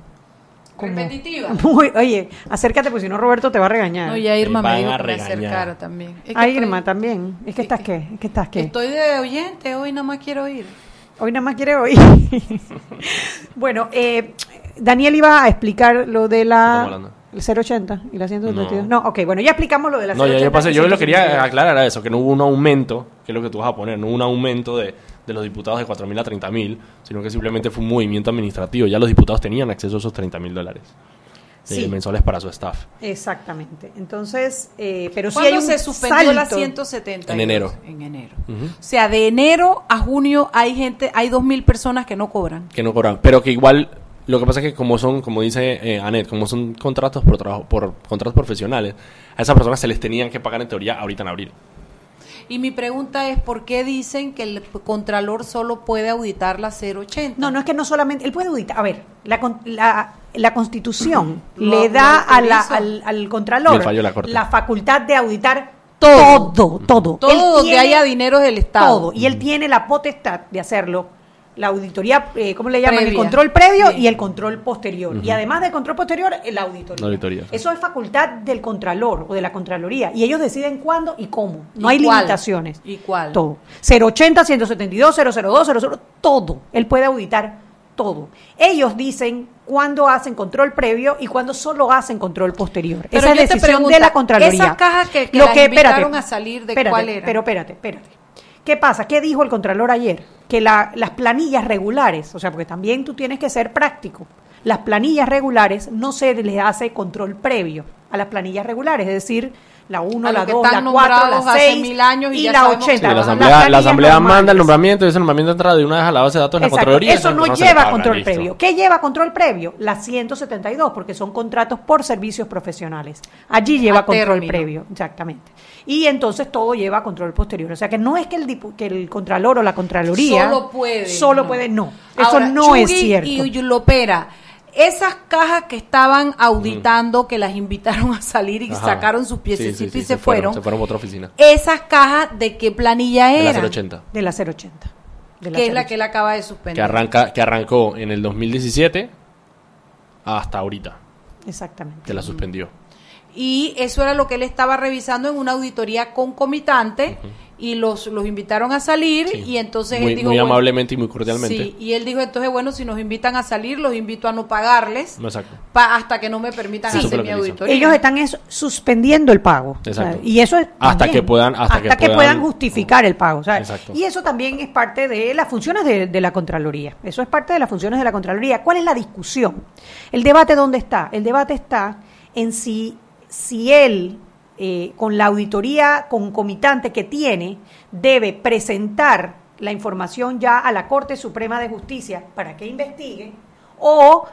como Repetitiva. muy- oye, acércate porque si no Roberto te va a regañar. No, ya Irma me dijo a que me regañar. acercara también. Es que estoy- Irma, también. Es que estás qué? Es que estás qué? Estoy de oyente, hoy nada más quiero oír. Hoy nada más quiere oír. *laughs* bueno, eh, Daniel iba a explicar lo de la Estamos hablando. El 080 y la 132. No. ok, bueno, ya explicamos lo de la No, ya 080 yo pasé. y Yo lo quería 132. aclarar a eso, que no hubo un aumento, que es lo que tú vas a poner, no hubo un aumento de, de los diputados de 4.000 a 30.000, sino que simplemente fue un movimiento administrativo. Ya los diputados tenían acceso a esos 30.000 dólares eh, Sí. mensuales para su staff. Exactamente. Entonces, eh, pero sí hay ¿Cuándo un se suspendió la salto. 170? En enero. En enero. O sea, de enero a junio hay gente, hay 2.000 personas que no cobran. que no cobran, pero que igual lo que pasa es que como son, como dice eh, Anet, como son contratos por trabajo, por contratos profesionales, a esas personas se les tenían que pagar en teoría ahorita en abril. Y mi pregunta es, ¿por qué dicen que el Contralor solo puede auditar la 080? No, no es que no solamente. Él puede auditar. A ver, la, con- la, la Constitución le lo da a la- al, al Contralor la facultad de auditar Todo. todo, todo. Todo Él donde tiene haya dinero del Estado. Todo. Y él tiene la potestad de hacerlo. La auditoría, eh, ¿cómo le llaman? El control previo Bien. y el control posterior. Y además del control posterior, la auditoría. La auditoría. Eso es facultad del Contralor o de la Contraloría. Y ellos deciden cuándo y cómo. No ¿Y hay cuál? limitaciones. ¿Y cuál? Todo. 080, 172, 002, 00, todo. Él puede auditar todo. Ellos dicen cuándo hacen control previo y cuándo solo hacen control posterior. Pero Esa es decisión pregunto, de la Contraloría. esas cajas que- que Lo las invitaron a salir, ¿de espérate, cuál eran? Pero espérate, espérate. ¿Qué pasa? ¿Qué dijo el Contralor ayer? Que la- las planillas regulares, o sea, porque también tú tienes que ser práctico, las planillas regulares no se les hace control previo a las planillas regulares, es decir, la 1, A la los que 2, la están 4, nombrados la hace 6 mil años y y ya la sabemos 80. Sí, la asamblea, la asamblea manda el nombramiento y ese nombramiento entra de una vez a la base de datos de la Contraloría. Eso no lleva paga, control listo. previo. ¿Qué lleva control previo? La 172, porque son contratos por servicios profesionales. Allí lleva A control término. previo, exactamente. Y entonces todo lleva control posterior. O sea que no es que el, dipu- que el Contralor o la Contraloría Solo puede. Solo no. puede, no. Eso Ahora, no es cierto. Y Lopera, esas cajas que estaban auditando, que las invitaron a salir y Ajá. sacaron sus Sí, piececitos sí, sí, y se, fueron, Se fueron a otra oficina. esas cajas de qué planilla De la eran, 080. De la 080. De la que es la 080. que él acaba de suspender. Que, arranca, que arrancó en el 2017 hasta ahorita, Exactamente. que la suspendió. Y eso era lo que él estaba revisando en una auditoría concomitante y los, los invitaron a salir Sí. y entonces muy, él dijo... muy bueno, amablemente y muy cordialmente. Sí, y él dijo, entonces, bueno, si nos invitan a salir, los invito a no pagarles pa- hasta que no me permitan Sí. Hacer mi auditoría. Ellos están es suspendiendo el pago. Exacto. O sea, y eso es Hasta también, que puedan- hasta que puedan- justificar el pago. Y eso también es parte de las funciones de, de la Contraloría. Eso es parte de las funciones de la Contraloría. ¿Cuál es la discusión? ¿El debate dónde está? El debate está en si, si él, eh, con la auditoría concomitante que tiene, debe presentar la información ya a la Corte Suprema de Justicia para que investigue o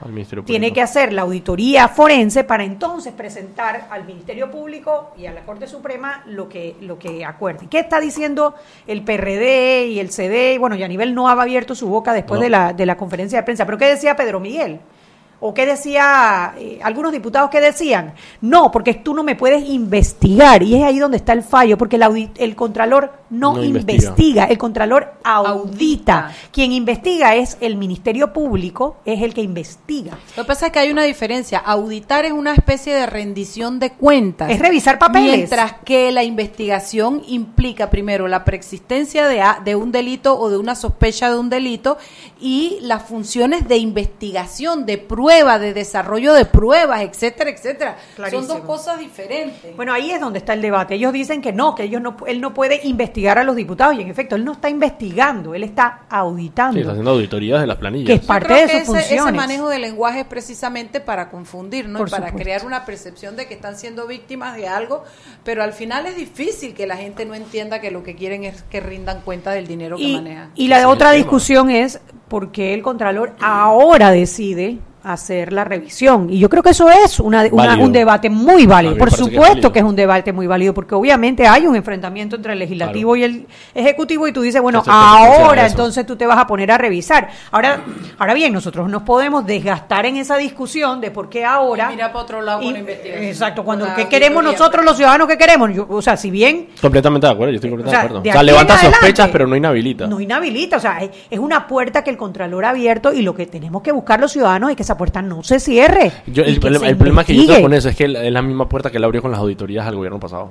tiene que hacer la auditoría forense para entonces presentar al Ministerio Público y a la Corte Suprema lo que lo que acuerde. ¿Qué está diciendo el PRD y el CD? Bueno, Yanivel no ha abierto su boca después No. de, la, de la conferencia de prensa, pero ¿qué decía Pedro Miguel? ¿O qué decía eh, algunos diputados que decían? No, porque tú no me puedes investigar. Y es ahí donde está el fallo, porque el, audi- el contralor no, No investiga. investiga. el contralor audita. Audita. Quien investiga es el Ministerio Público, es el que investiga. Lo que pasa es que hay una diferencia. Auditar es una especie de rendición de cuentas. Es revisar papeles. Mientras que la investigación implica primero la preexistencia de, de un delito o de una sospecha de un delito y las funciones de investigación, de prueba, de desarrollo de pruebas, etcétera, etcétera. Clarísimo. Son dos cosas diferentes. Bueno, ahí es donde está el debate. Ellos dicen que no, que ellos no, él no puede investigar a los diputados y en efecto él no está investigando, él está auditando. Sí, está haciendo auditorías de las planillas. Que es Yo parte creo de que sus ese, ese funciones. manejo de lenguaje es precisamente para confundir, ¿no? Por Y para supuesto. crear una percepción de que están siendo víctimas de algo, pero al final es difícil que la gente no entienda que lo que quieren es que rindan cuenta del dinero que y, manejan. y la Ese otra discusión es por qué el Contralor ahora decide hacer la revisión. Y yo creo que eso es una, una- un debate muy válido. Por parece que es supuesto válido. que es un debate muy válido, porque obviamente hay un enfrentamiento entre el legislativo y el ejecutivo y tú dices, bueno, ahora entonces tú te vas a poner a revisar. Ahora, ahora bien, nosotros nos podemos desgastar en esa discusión de por qué ahora... Y mira para otro lado con Y- la investigación. Exacto, cuando ¿qué queremos nosotros los ciudadanos? ¿Qué queremos? Yo- o sea, si bien Completamente de acuerdo, yo estoy completamente O sea, de acuerdo. de O sea, levanta adelante, sospechas, pero no inhabilita. no inhabilita, o sea, es, es una puerta que el Contralor ha abierto y lo que tenemos que buscar los ciudadanos es que esa puerta no se cierre. Yo- el, problema que yo tengo con eso es que es la misma puerta que él abrió con las auditorías al gobierno pasado.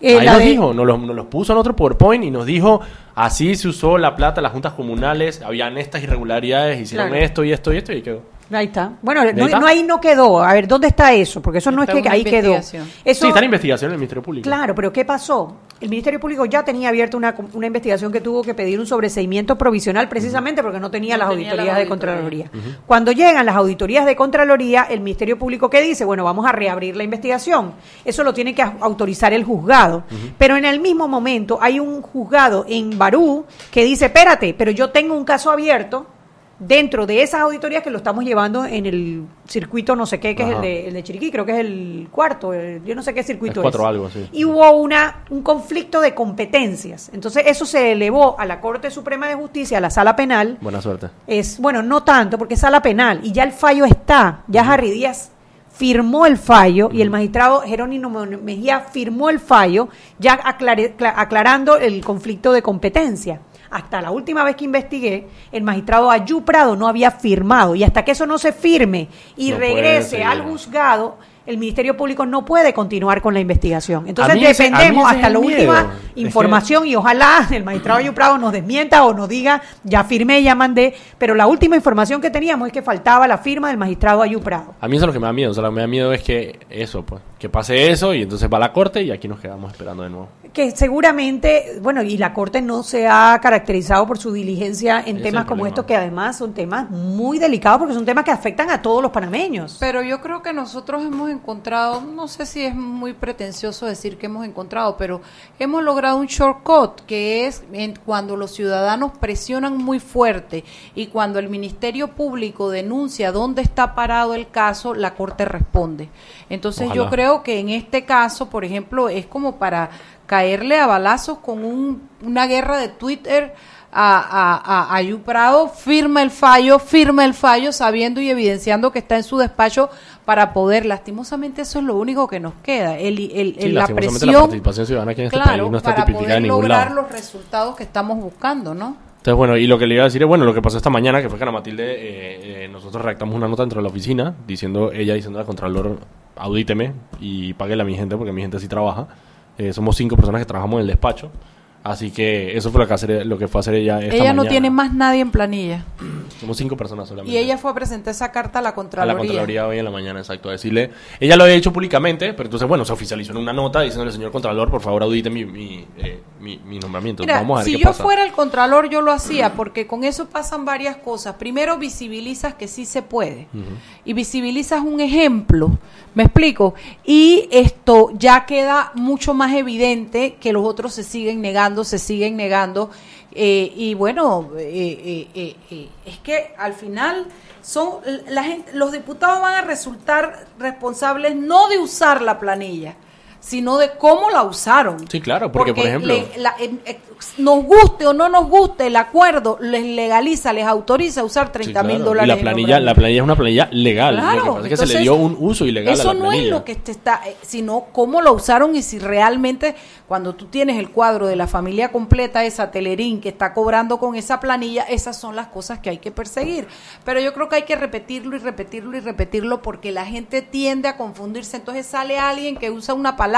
Eh, Ahí nos de- dijo, nos, lo- nos los puso en otro PowerPoint y nos dijo, así se usó la plata las juntas comunales, habían estas irregularidades, hicieron Claro. esto y esto y esto y quedó. Ahí está. Bueno, Ahí no, está. no ahí no quedó. A ver, ¿dónde está eso? Porque eso no es que ahí quedó. Eso, Sí, está en investigación en el Ministerio Público. Claro, pero ¿qué pasó? El Ministerio Público ya tenía abierta una, una investigación que tuvo que pedir un sobreseimiento provisional precisamente porque no tenía No las tenía auditorías las de Contraloría. Cuando llegan las auditorías de Contraloría, el Ministerio Público ¿qué dice? Bueno, vamos a reabrir la investigación. Eso lo tiene que au- autorizar el juzgado. Pero en el mismo momento hay un juzgado en Barú que dice, espérate, pero yo tengo un caso abierto dentro de esas auditorías que lo estamos llevando en el circuito no sé qué, que es el de, el de Chiriquí, creo que es el cuarto, el- yo no sé qué circuito Es cuatro algo, sí. y hubo una, un conflicto de competencias. Entonces eso se elevó a la Corte Suprema de Justicia, a la Sala Penal. Buena suerte. Es, bueno, no tanto, porque es Sala Penal y ya el fallo está. Ya Harry Díaz firmó el fallo y el magistrado Jerónimo Mejía firmó el fallo, ya aclarando el conflicto de competencia. Hasta la última vez que investigué, el magistrado Ayú Prado no había firmado y hasta que eso no se firme y No regrese al juzgado, el Ministerio Público no puede continuar con la investigación. Entonces ese- dependemos hasta la miedo. última Es que- información y ojalá *laughs* el magistrado Ayú Prado nos desmienta o nos diga, ya firmé, ya mandé, pero la última información que teníamos es que faltaba la firma del magistrado Ayú Prado. A mí eso es lo que me da miedo. O sea, lo que me da miedo es que eso, pues, que pase eso y entonces va a la corte y aquí nos quedamos esperando de nuevo. que seguramente, bueno, y la Corte no se ha caracterizado por su diligencia en Ese temas como estos, que además son temas muy delicados porque son temas que afectan a todos los panameños. Pero yo creo que nosotros hemos encontrado, no sé si es muy pretencioso decir que hemos encontrado, pero hemos logrado un shortcut, que es en- cuando los ciudadanos presionan muy fuerte y cuando el Ministerio Público denuncia dónde está parado el caso, la Corte responde. Entonces yo Ojalá. Creo que en este caso, por ejemplo, es como para caerle a balazos con un- una guerra de Twitter a, a, a Ayu Prado, firma el fallo, firma el fallo, sabiendo y evidenciando que está en su despacho para poder, lastimosamente eso es lo único que nos queda, el, el- Sí, el- la lastimosamente presión, la participación ciudadana aquí en este claro, país no está para tipificada poder ningún lograr lado. los resultados que estamos buscando, ¿no? Entonces, bueno, y lo que le iba a decir es, bueno, lo que pasó esta mañana, que fue que Ana Matilde, eh, eh, nosotros redactamos una nota dentro de la oficina, diciendo, ella diciendo al Contralor, audíteme y páguele a mi gente, porque mi gente sí trabaja. Eh, somos cinco personas que trabajamos en el despacho. Así que eso fue lo que, hacer, lo que fue a hacer ella esta ella no tiene más nadie en planilla. Somos cinco personas solamente. Y ella fue a presentar esa carta a la a la Contraloría. Contraloría hoy en la mañana, exacto, a decirle, ella lo había hecho públicamente, pero entonces, bueno, se oficializó en una nota diciéndole, señor Contralor, por favor, audite mi, mi, eh, mi, mi nombramiento. Mira, Vamos a ver si qué yo pasa. fuera el contralor, yo lo hacía, porque con eso pasan varias cosas. Primero, visibilizas que sí se puede. Y visibilizas un ejemplo. ¿Me explico? Y esto ya queda mucho más evidente que los otros se siguen negando, se siguen negando. Eh, y bueno, eh, eh, eh, eh, es que al final son la gente, los diputados van a resultar responsables no de usar la planilla, sino de cómo la usaron. Sí, claro, porque, por ejemplo- le- la- en- eh, nos guste o no nos guste, el acuerdo les legaliza, les autoriza a usar 30 Sí, mil dólares. Y la planilla, la planilla es una planilla legal. Claro, lo que pasa es que se le dio un uso ilegal Eso a la no es lo que te está, eh, sino cómo lo usaron y si realmente cuando tú tienes el cuadro de la familia completa, esa Telerín que está cobrando con esa planilla, esas son las cosas que hay que perseguir. Pero yo creo que hay que repetirlo y repetirlo y repetirlo porque la gente tiende a confundirse. Entonces sale alguien que usa una palabra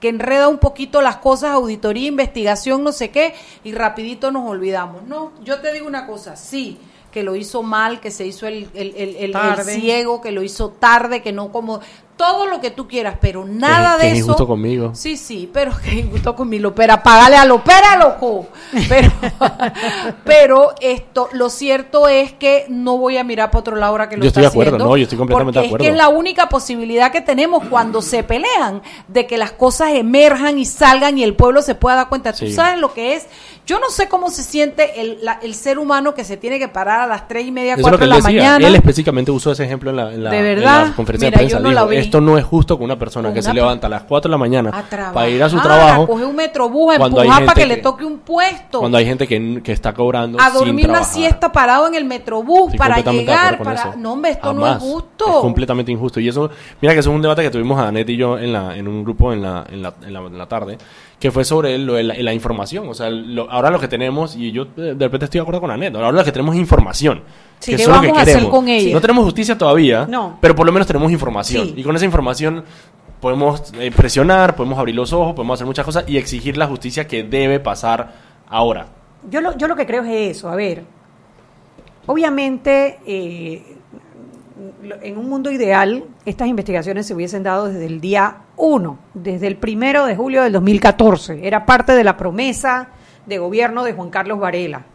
que enreda un poquito las cosas, auditoría, investigación, no sé qué, y rapidito nos olvidamos. No, yo te digo una cosa, sí que lo hizo mal, que se hizo el, el, el- el- ciego, que lo hizo tarde, que no como todo lo que tú quieras, pero nada que de es eso. injusto conmigo. Sí, sí, pero *laughs* que es injusto conmigo. Pero págale a lo pera, loco. Pero, *laughs* pero esto, lo cierto es que no voy a mirar para otro lado ahora que lo Yo estoy está de acuerdo, haciendo, no, yo estoy completamente de acuerdo. Es que es la única posibilidad que tenemos cuando se pelean de que las cosas emerjan y salgan y el pueblo se pueda dar cuenta. Tú sabes lo que es. Yo no sé cómo se siente el, la- el ser humano que se tiene que parar a las tres y media, cuatro de la decía. mañana. Él específicamente usó ese ejemplo en la, en la, ¿De en verdad? la conferencia Mira, de prensa. yo no la Dijo, vi. Esto no es justo con una persona que se levanta a las 4 de la mañana trabajar, para ir a su trabajo a coger un metrobús, cuando hay empujar para que, le toque un puesto, cuando hay gente que, que está cobrando a sin dormir una siesta parado en el metrobús para llegar, para... No, hombre, esto no es justo. Es completamente injusto. Y eso, mira que eso es un debate que tuvimos a Anet y yo en, la, en un grupo en la, en la, en la, en la tarde, que fue sobre lo de la, la información. O sea, lo- ahora lo que tenemos, y yo de repente estoy de acuerdo con Anet, ahora lo que tenemos es información. Sí, que ¿qué eso es lo que hacer con ella? No tenemos justicia todavía, No. pero por lo menos tenemos información. Sí. Y con esa información podemos eh, presionar, podemos abrir los ojos, podemos hacer muchas cosas y exigir la justicia que debe pasar ahora. Yo lo, yo lo que creo es eso, a ver, obviamente eh, en un mundo ideal estas investigaciones se hubiesen dado desde el día 1, desde el primero de julio del 2014, era parte de la promesa de gobierno de Juan Carlos Varela.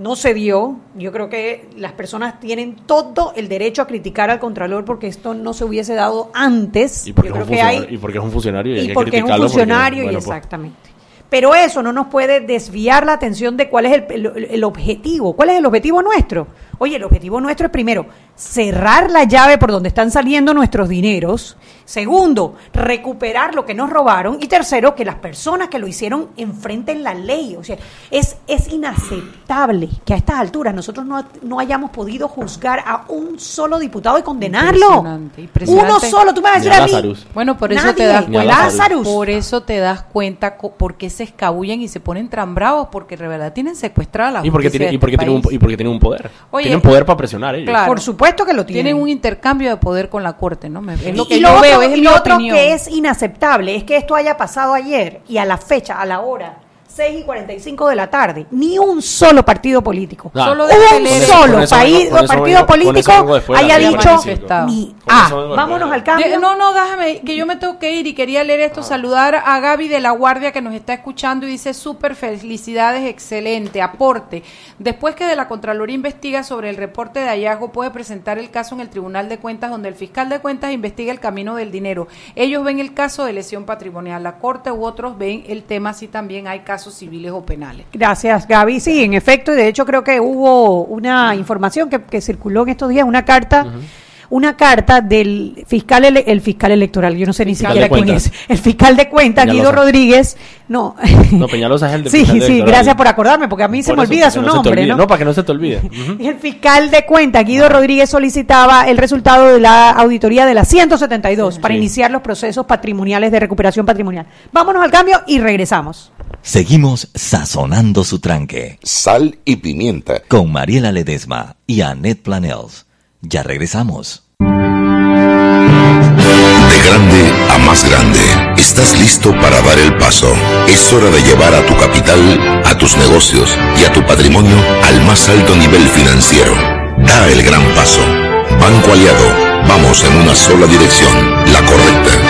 No se dio, yo creo que las personas tienen todo el derecho a criticar al Contralor porque esto no se hubiese dado antes. Y porque, yo es creo un que funcionario, hay y porque es un funcionario y, hay y que porque es un porque, funcionario bueno, y pues, exactamente. Pero eso no nos puede desviar la atención de cuál es el, el- el objetivo. ¿Cuál es el objetivo nuestro? Oye, el objetivo nuestro es primero cerrar la llave por donde están saliendo nuestros dineros. Segundo, recuperar lo que nos robaron. Y tercero, que las personas que lo hicieron enfrenten la ley. O sea, es, es inaceptable que a estas alturas nosotros no, no hayamos podido juzgar a un solo diputado y condenarlo. Impresionante, impresionante. Uno solo, tú me vas a decir a a mí. Bueno, por eso Nadie. te das cuenta. Por eso te das cuenta por qué se escabullen y se ponen tan bravos porque de verdad tienen secuestrada la Y porque, de y, porque este tienen un, y porque tienen un poder. Oye, tienen poder para presionar ellos. claro. Por supuesto que lo tienen. Tienen un intercambio de poder con la corte, ¿no? Me- Es lo Y- que y yo lo veo, otro, es y lo otro que es inaceptable es que esto haya pasado ayer y a la fecha, a la hora, 6 y 45 de la tarde, ni un solo partido político, Ah, Solo un solo país partido vengo- político después haya dicho 45. ni Con eso ah, vengo después. vámonos al cambio. No, no, déjame, que yo me tengo que ir y quería leer esto, saludar a Gaby de la Guardia que nos está escuchando y dice, súper felicidades, excelente, aporte. Después que de la Contraloría investiga sobre el reporte de hallazgo, puede presentar el caso en el Tribunal de Cuentas, donde el fiscal de cuentas investiga el camino del dinero. Ellos ven el caso de lesión patrimonial, la Corte u otros ven el tema si también hay casos civiles o penales. Gracias, Gaby. Sí, en efecto, y de hecho creo que hubo una información que, que circuló en estos días, una carta, una carta del fiscal ele- el fiscal electoral, yo no sé ni Fiscal siquiera quién cuentas. es, el fiscal de cuentas, Guido. Rodríguez, no. No, Peñalosa es el de Sí, fiscal sí, electoral. gracias por acordarme, porque a mí se me eso, olvida para su no nombre. ¿no? No, para que no se te olvide. El fiscal de cuenta, Guido Rodríguez, solicitaba el resultado de la auditoría de la 172 para Sí. iniciar los procesos patrimoniales de recuperación patrimonial. Vámonos al cambio y regresamos. Seguimos sazonando su tranque Sal y pimienta. con Mariela Ledesma y Annette Planels. Ya regresamos. De grande a más grande, estás listo para dar el paso. Es hora de llevar a tu capital, a tus negocios y a tu patrimonio al más alto nivel financiero. Da el gran paso. Banco Aliado, vamos en una sola dirección, la correcta.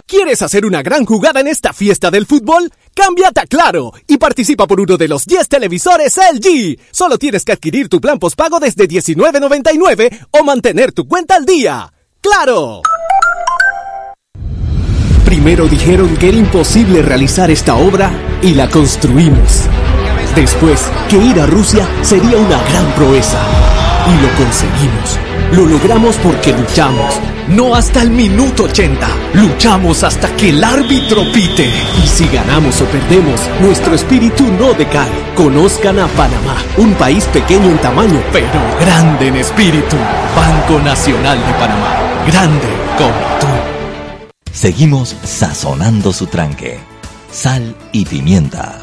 ¿Quieres hacer una gran jugada en esta fiesta del fútbol? Cámbiate a Claro y participa por uno de los 10 televisores LG. Solo tienes que adquirir tu plan postpago desde $19.99 o mantener tu cuenta al día. ¡Claro! Primero dijeron que era imposible realizar esta obra y la construimos. Después, que ir a Rusia sería una gran proeza. Y lo conseguimos. Lo logramos porque luchamos. No hasta el minuto 80. Luchamos hasta que el árbitro pite. Y si ganamos o perdemos, nuestro espíritu no decae. Conozcan a Panamá, un país pequeño en tamaño, pero grande en espíritu. Banco Nacional de Panamá. Grande como tú. Seguimos sazonando su tranque. Sal y pimienta.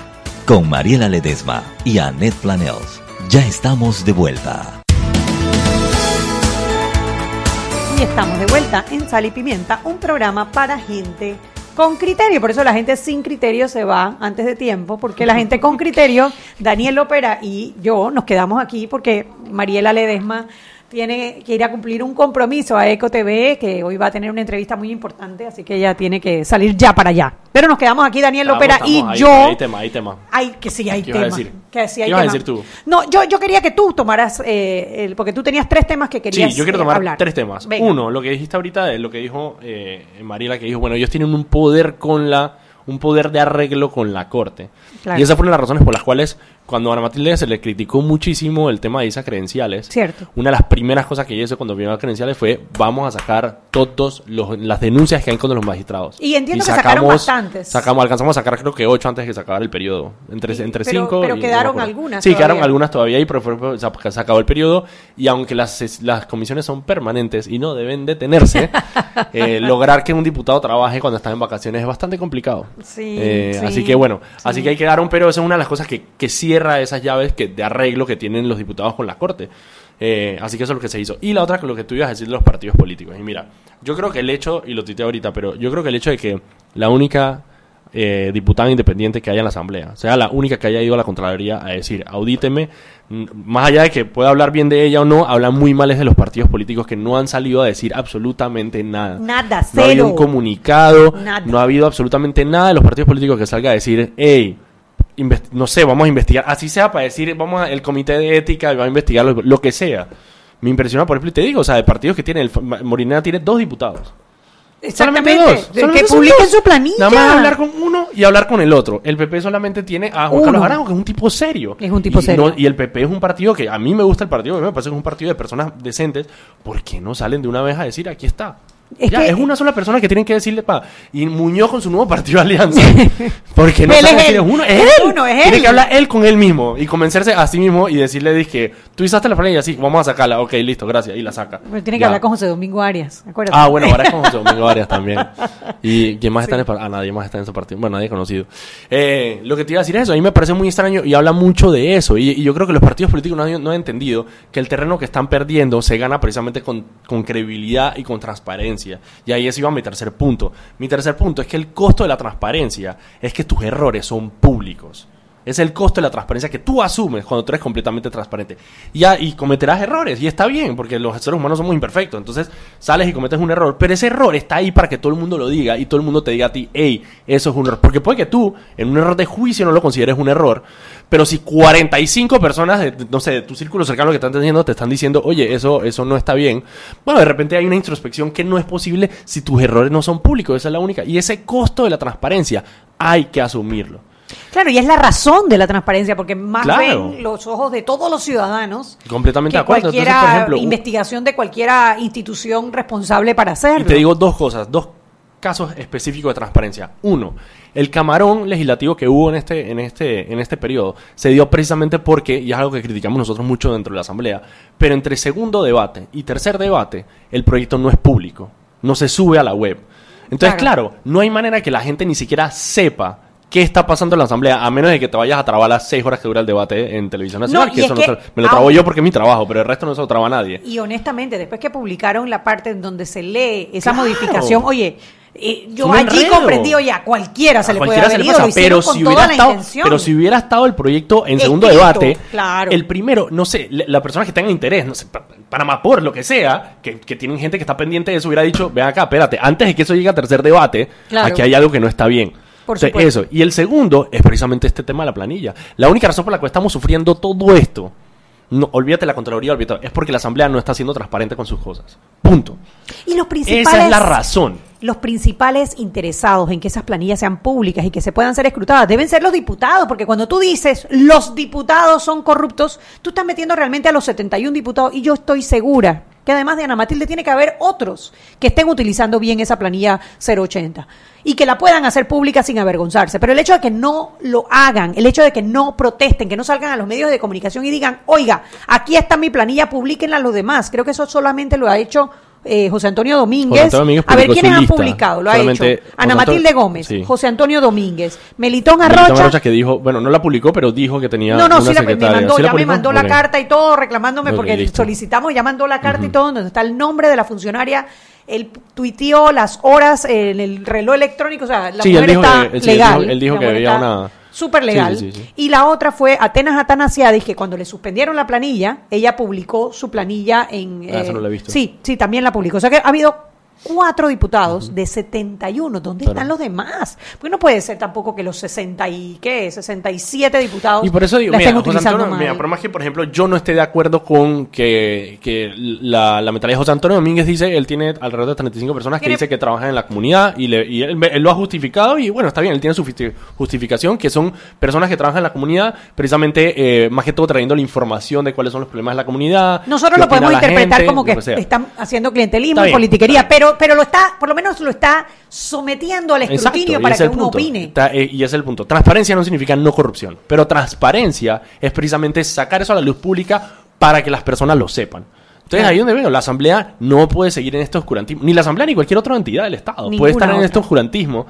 Con Mariela Ledesma y Annette Planels. Ya estamos de vuelta. Y estamos de vuelta en Sal y Pimienta, un programa para gente con criterio. Por eso la gente sin criterio se va antes de tiempo, porque la gente con criterio, Daniel Opera y yo, nos quedamos aquí porque Mariela Ledesma tiene que ir a cumplir un compromiso a Eco TV, que hoy va a tener una entrevista muy importante, así que ella tiene que salir ya para allá. Pero nos quedamos aquí, Daniel Estamos, Opera estamos, y hay- yo. Hay tema, hay tema. Ay, que sí hay ¿Qué ibas a tema. decir? Que sí hay ¿Qué ibas a decir tú? No, yo, yo quería que tú tomaras, eh, el- porque tú tenías tres temas que querías Sí, yo quiero eh, tomar hablar. tres temas. Venga. Uno, lo que dijiste ahorita, es lo que dijo eh, Mariela, que dijo, bueno, ellos tienen un poder con la un poder de arreglo con la corte. Claro. Y esas fueron las razones por las cuales cuando a Ana Matilde se le criticó muchísimo el tema de esas credenciales, Cierto. una de las primeras cosas que ella hizo cuando vino a credenciales fue vamos a sacar todos los, las denuncias que hay contra los magistrados. Y entiendo que sacaron bastantes. Sacamos, alcanzamos a sacar creo que ocho antes de que se acabara el periodo. Entre, Sí, entre pero- cinco. pero y- quedaron no algunas Sí, quedaron algunas todavía ahí, pero fue- se acabó el periodo. Y aunque las, las comisiones son permanentes y no deben detenerse, *laughs* eh, lograr que un diputado trabaje cuando está en vacaciones es bastante complicado. Sí, Eh, sí, así que bueno, sí. así que ahí quedaron, pero esa es una de las cosas que, que cierra esas llaves que, de arreglo que tienen los diputados con la Corte. Eh, así que eso es lo que se hizo. Y la otra, lo que tú ibas a decir de los partidos políticos. Y mira, yo creo que el hecho, y lo tuiteé ahorita, pero yo creo que el hecho de que la única eh, diputada independiente que haya en la Asamblea, sea la única que haya ido a la Contraloría a decir, audíteme, más allá de que pueda hablar bien de ella o no, habla muy mal de los partidos políticos que no han salido a decir absolutamente nada. Nada, No ha habido cero. un comunicado, Nada. no ha habido absolutamente nada de los partidos políticos que salga a decir, hey, no sé, vamos a investigar, así sea para decir, vamos a, el comité de ética va a investigar lo, lo que sea. Me impresiona, por ejemplo, y te digo, o sea, de partidos que tienen, el, Morinera tiene dos diputados. Exactamente. Solamente dos. Solamente que publiquen dos. su planilla. Nada más hablar con uno y hablar con el otro. El PP solamente tiene a Juan Uno. Carlos Arango, que es un tipo serio. Es un tipo y serio. no- y el PP es un partido que a mí me gusta el partido, a mí me parece que es un partido de personas decentes. ¿Por qué no salen de una vez a decir, aquí está? Es ya, que- es una sola persona que tienen que decirle pa. Y Muñoz con su nuevo partido alianza. *laughs* Porque no Él sabe es él. es uno, es él. uno, es Tiene él. que hablar él con él mismo y convencerse a sí mismo y decirle, dije, tú usaste la planilla, sí, vamos a sacarla. Ok, listo, gracias. Y la saca. Pero tiene que hablar con José Domingo Arias. acuérdate. Ah, bueno, ahora es con José Domingo Arias también. *laughs* ¿Y quién más está en? Ah, nadie más está en ese partido. Bueno, nadie conocido. Eh, lo que te iba a decir es eso. A mí me parece muy extraño y habla mucho de eso. Y, y yo creo que los partidos políticos no han, no han entendido que el terreno que están perdiendo se gana precisamente con, con credibilidad y con transparencia. Y ahí es iba mi tercer punto. Mi tercer punto es que el costo de la transparencia es que tus errores son públicos. Es el costo de la transparencia que tú asumes cuando tú eres completamente transparente. Y, y cometerás errores, y está bien, porque los seres humanos somos imperfectos. Entonces sales y cometes un error, pero ese error está ahí para que todo el mundo lo diga y todo el mundo te diga a ti, hey, eso es un error. Porque puede que tú, en un error de juicio, no lo consideres un error, pero si 45 personas, de, no sé, de tu círculo cercano que están diciendo, te están diciendo, oye, eso, eso no está bien, bueno, de repente hay una introspección que no es posible si tus errores no son públicos, esa es la única. Y ese costo de la transparencia hay que asumirlo. Claro, y es la razón de la transparencia, porque más Claro. ven los ojos de todos los ciudadanos Completamente que de acuerdo. Entonces, cualquiera por ejemplo, un- investigación de cualquiera institución responsable para hacerlo. Y te digo dos cosas, dos casos específicos de transparencia. Uno, el camarón legislativo que hubo en este, en este, en este periodo se dio precisamente porque, y es algo que criticamos nosotros mucho dentro de la Asamblea, pero entre segundo debate y tercer debate, el proyecto no es público, no se sube a la web. Entonces, Claro. claro, no hay manera que la gente ni siquiera sepa qué está pasando en la Asamblea, a menos de que te vayas a trabar las seis horas que dura el debate en Televisión Nacional, No, que es eso que no se- me lo trabo yo porque es mi trabajo, pero el resto no se lo traba nadie. Y honestamente, después que publicaron la parte en donde se lee esa Claro. modificación, oye, Eh, yo allí enredo. comprendí, oye, a cualquiera se A le puede haber se le pasa, pero si hubiera estado, pero si hubiera estado el proyecto en segundo debate, claro. el primero, no sé, la, la persona que tenga interés, no sé, pa- Panamá por lo que sea, que, que tienen gente que está pendiente de eso, hubiera dicho, ven acá, espérate, antes de que eso llegue a tercer debate, Claro. aquí hay algo que no está bien. Por O sea, supuesto. eso. Y el segundo es precisamente este tema de la planilla. La única razón por la cual estamos sufriendo todo esto, no, olvídate la Contraloría, olvídate, es porque la Asamblea no está siendo transparente con sus cosas. Punto. Y los principales, Esa es la razón. Los principales interesados en que esas planillas sean públicas y que se puedan ser escrutadas deben ser los diputados, porque cuando tú dices los diputados son corruptos, tú estás metiendo realmente a los 71 diputados y yo estoy segura que además de Ana Matilde tiene que haber otros que estén utilizando bien esa planilla 080 y que la puedan hacer pública sin avergonzarse. Pero el hecho de que no lo hagan, el hecho de que no protesten, que no salgan a los medios de comunicación y digan, oiga, aquí está mi planilla, publíquenla a los demás. Creo que eso solamente lo ha hecho eh, José Antonio Domínguez. José Antonio Domínguez a ver, ¿quiénes han lista. publicado? Lo ha hecho. Ana Matilde Gómez, sí. José Antonio Domínguez, Melitón Arrocha. Arrocha que dijo, bueno, no la publicó, pero dijo que tenía No, no, una sí la, me secretaria. mandó, ¿Sí la ya me mandó la carta y todo reclamándome porque listo. solicitamos, ya mandó la carta y todo, donde está el nombre de la funcionaria, él tuiteó las horas en el reloj electrónico, o sea, la Sí, él mujer dijo está sí, él legal. dijo- él dijo que había una- Súper legal. Sí, sí, sí, sí. Y la otra fue Atenas Atanasiadis, que cuando le suspendieron la planilla, ella publicó su planilla en... Ah, eso eh, no lo he visto. Sí, sí, también la publicó. O sea que ha habido cuatro diputados de 71. ¿Dónde Claro. están los demás? Porque no puede ser tampoco que los 60 y, ¿qué? 67 diputados Y por eso digo, la mira, José Antonio, mal. mira, por más que, por ejemplo, yo no esté de acuerdo con que, que la, la mentalidad de José Antonio Domínguez dice, él tiene alrededor de 35 personas que dice que trabajan en la comunidad y, le- y él, él lo ha justificado y bueno, está bien, él tiene su justi- justificación, que son personas que trabajan en la comunidad, precisamente, eh, más que todo trayendo la información de cuáles son los problemas de la comunidad. Nosotros lo podemos interpretar gente, como que están haciendo clientelismo Está y bien, politiquería, bien. Pero pero lo está, por lo menos lo está sometiendo al escrutinio para que uno punto. opine. Eh, y ese es el punto. Transparencia no significa no corrupción, pero transparencia es precisamente sacar eso a la luz pública para que las personas lo sepan. Entonces ahí es donde veo, la Asamblea no puede seguir en este oscurantismo, ni la Asamblea ni cualquier otra entidad del Estado Ninguna puede estar en otra. este oscurantismo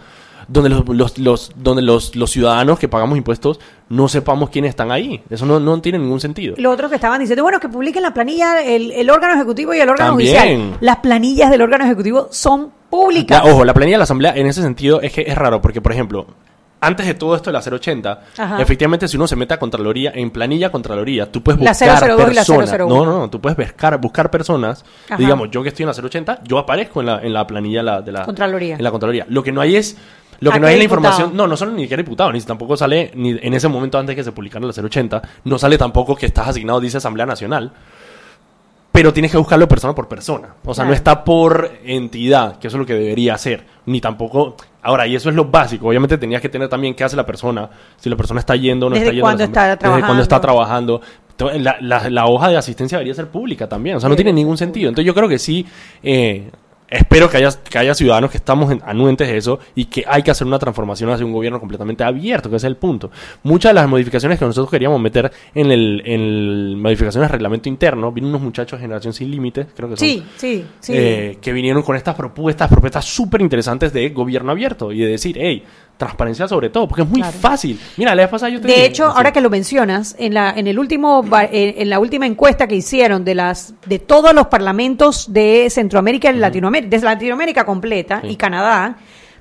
donde los, los- los- donde los, los ciudadanos que pagamos impuestos no sepamos quiénes están ahí. Eso no, no tiene ningún sentido. Lo otro que estaban diciendo, bueno, que publiquen la planilla el, el órgano ejecutivo y el órgano También. judicial. Las planillas del órgano ejecutivo son públicas. La- ojo, la planilla de la Asamblea en ese sentido es que es raro, porque, por ejemplo, antes de todo esto de la 080, Ajá. efectivamente, si uno se mete a Contraloría, en planilla Contraloría, tú puedes La buscar 002 y la personas. 001. No, no, no, tú puedes buscar, buscar personas. Ajá. Digamos, yo que estoy en la 080, yo aparezco en la, en la planilla la- de la Contraloría. En la Contraloría. Lo que no hay es. Lo ¿A que no hay es la diputado? información. No, no solo ni siquiera diputado, ni tampoco sale, ni en ese momento antes que se publicara la 080, no sale tampoco que estás asignado, dice Asamblea Nacional pero tienes que buscarlo persona por persona. O sea, Claro. no está por entidad, que eso es lo que debería hacer. Ni tampoco. Ahora, y eso es lo básico. Obviamente tenías que tener también qué hace la persona, si la persona está yendo o no Desde está yendo. está Desde cuándo está trabajando. La, la- la hoja de asistencia debería ser pública también. O sea, no tiene ningún sentido. Entonces, yo creo que sí. eh, Espero que haya, que haya ciudadanos que estamos en- anuentes de eso y que hay que hacer una transformación hacia un gobierno completamente abierto, que ese es el punto. Muchas de las modificaciones que nosotros queríamos meter en el, en el modificaciones del reglamento interno, vino unos muchachos de Generación Sin Límites, creo que son, Sí, sí, sí. eh, que vinieron con estas propuestas, propuestas súper interesantes de gobierno abierto y de decir, hey, transparencia sobre todo, porque es muy Claro. fácil. Mira, la vez pasada yo te De dije- hecho, ahora que lo mencionas, en la en el último en la última encuesta que hicieron de las de todos los parlamentos de Centroamérica y Latinoamérica, de Latinoamérica completa Sí. y Canadá,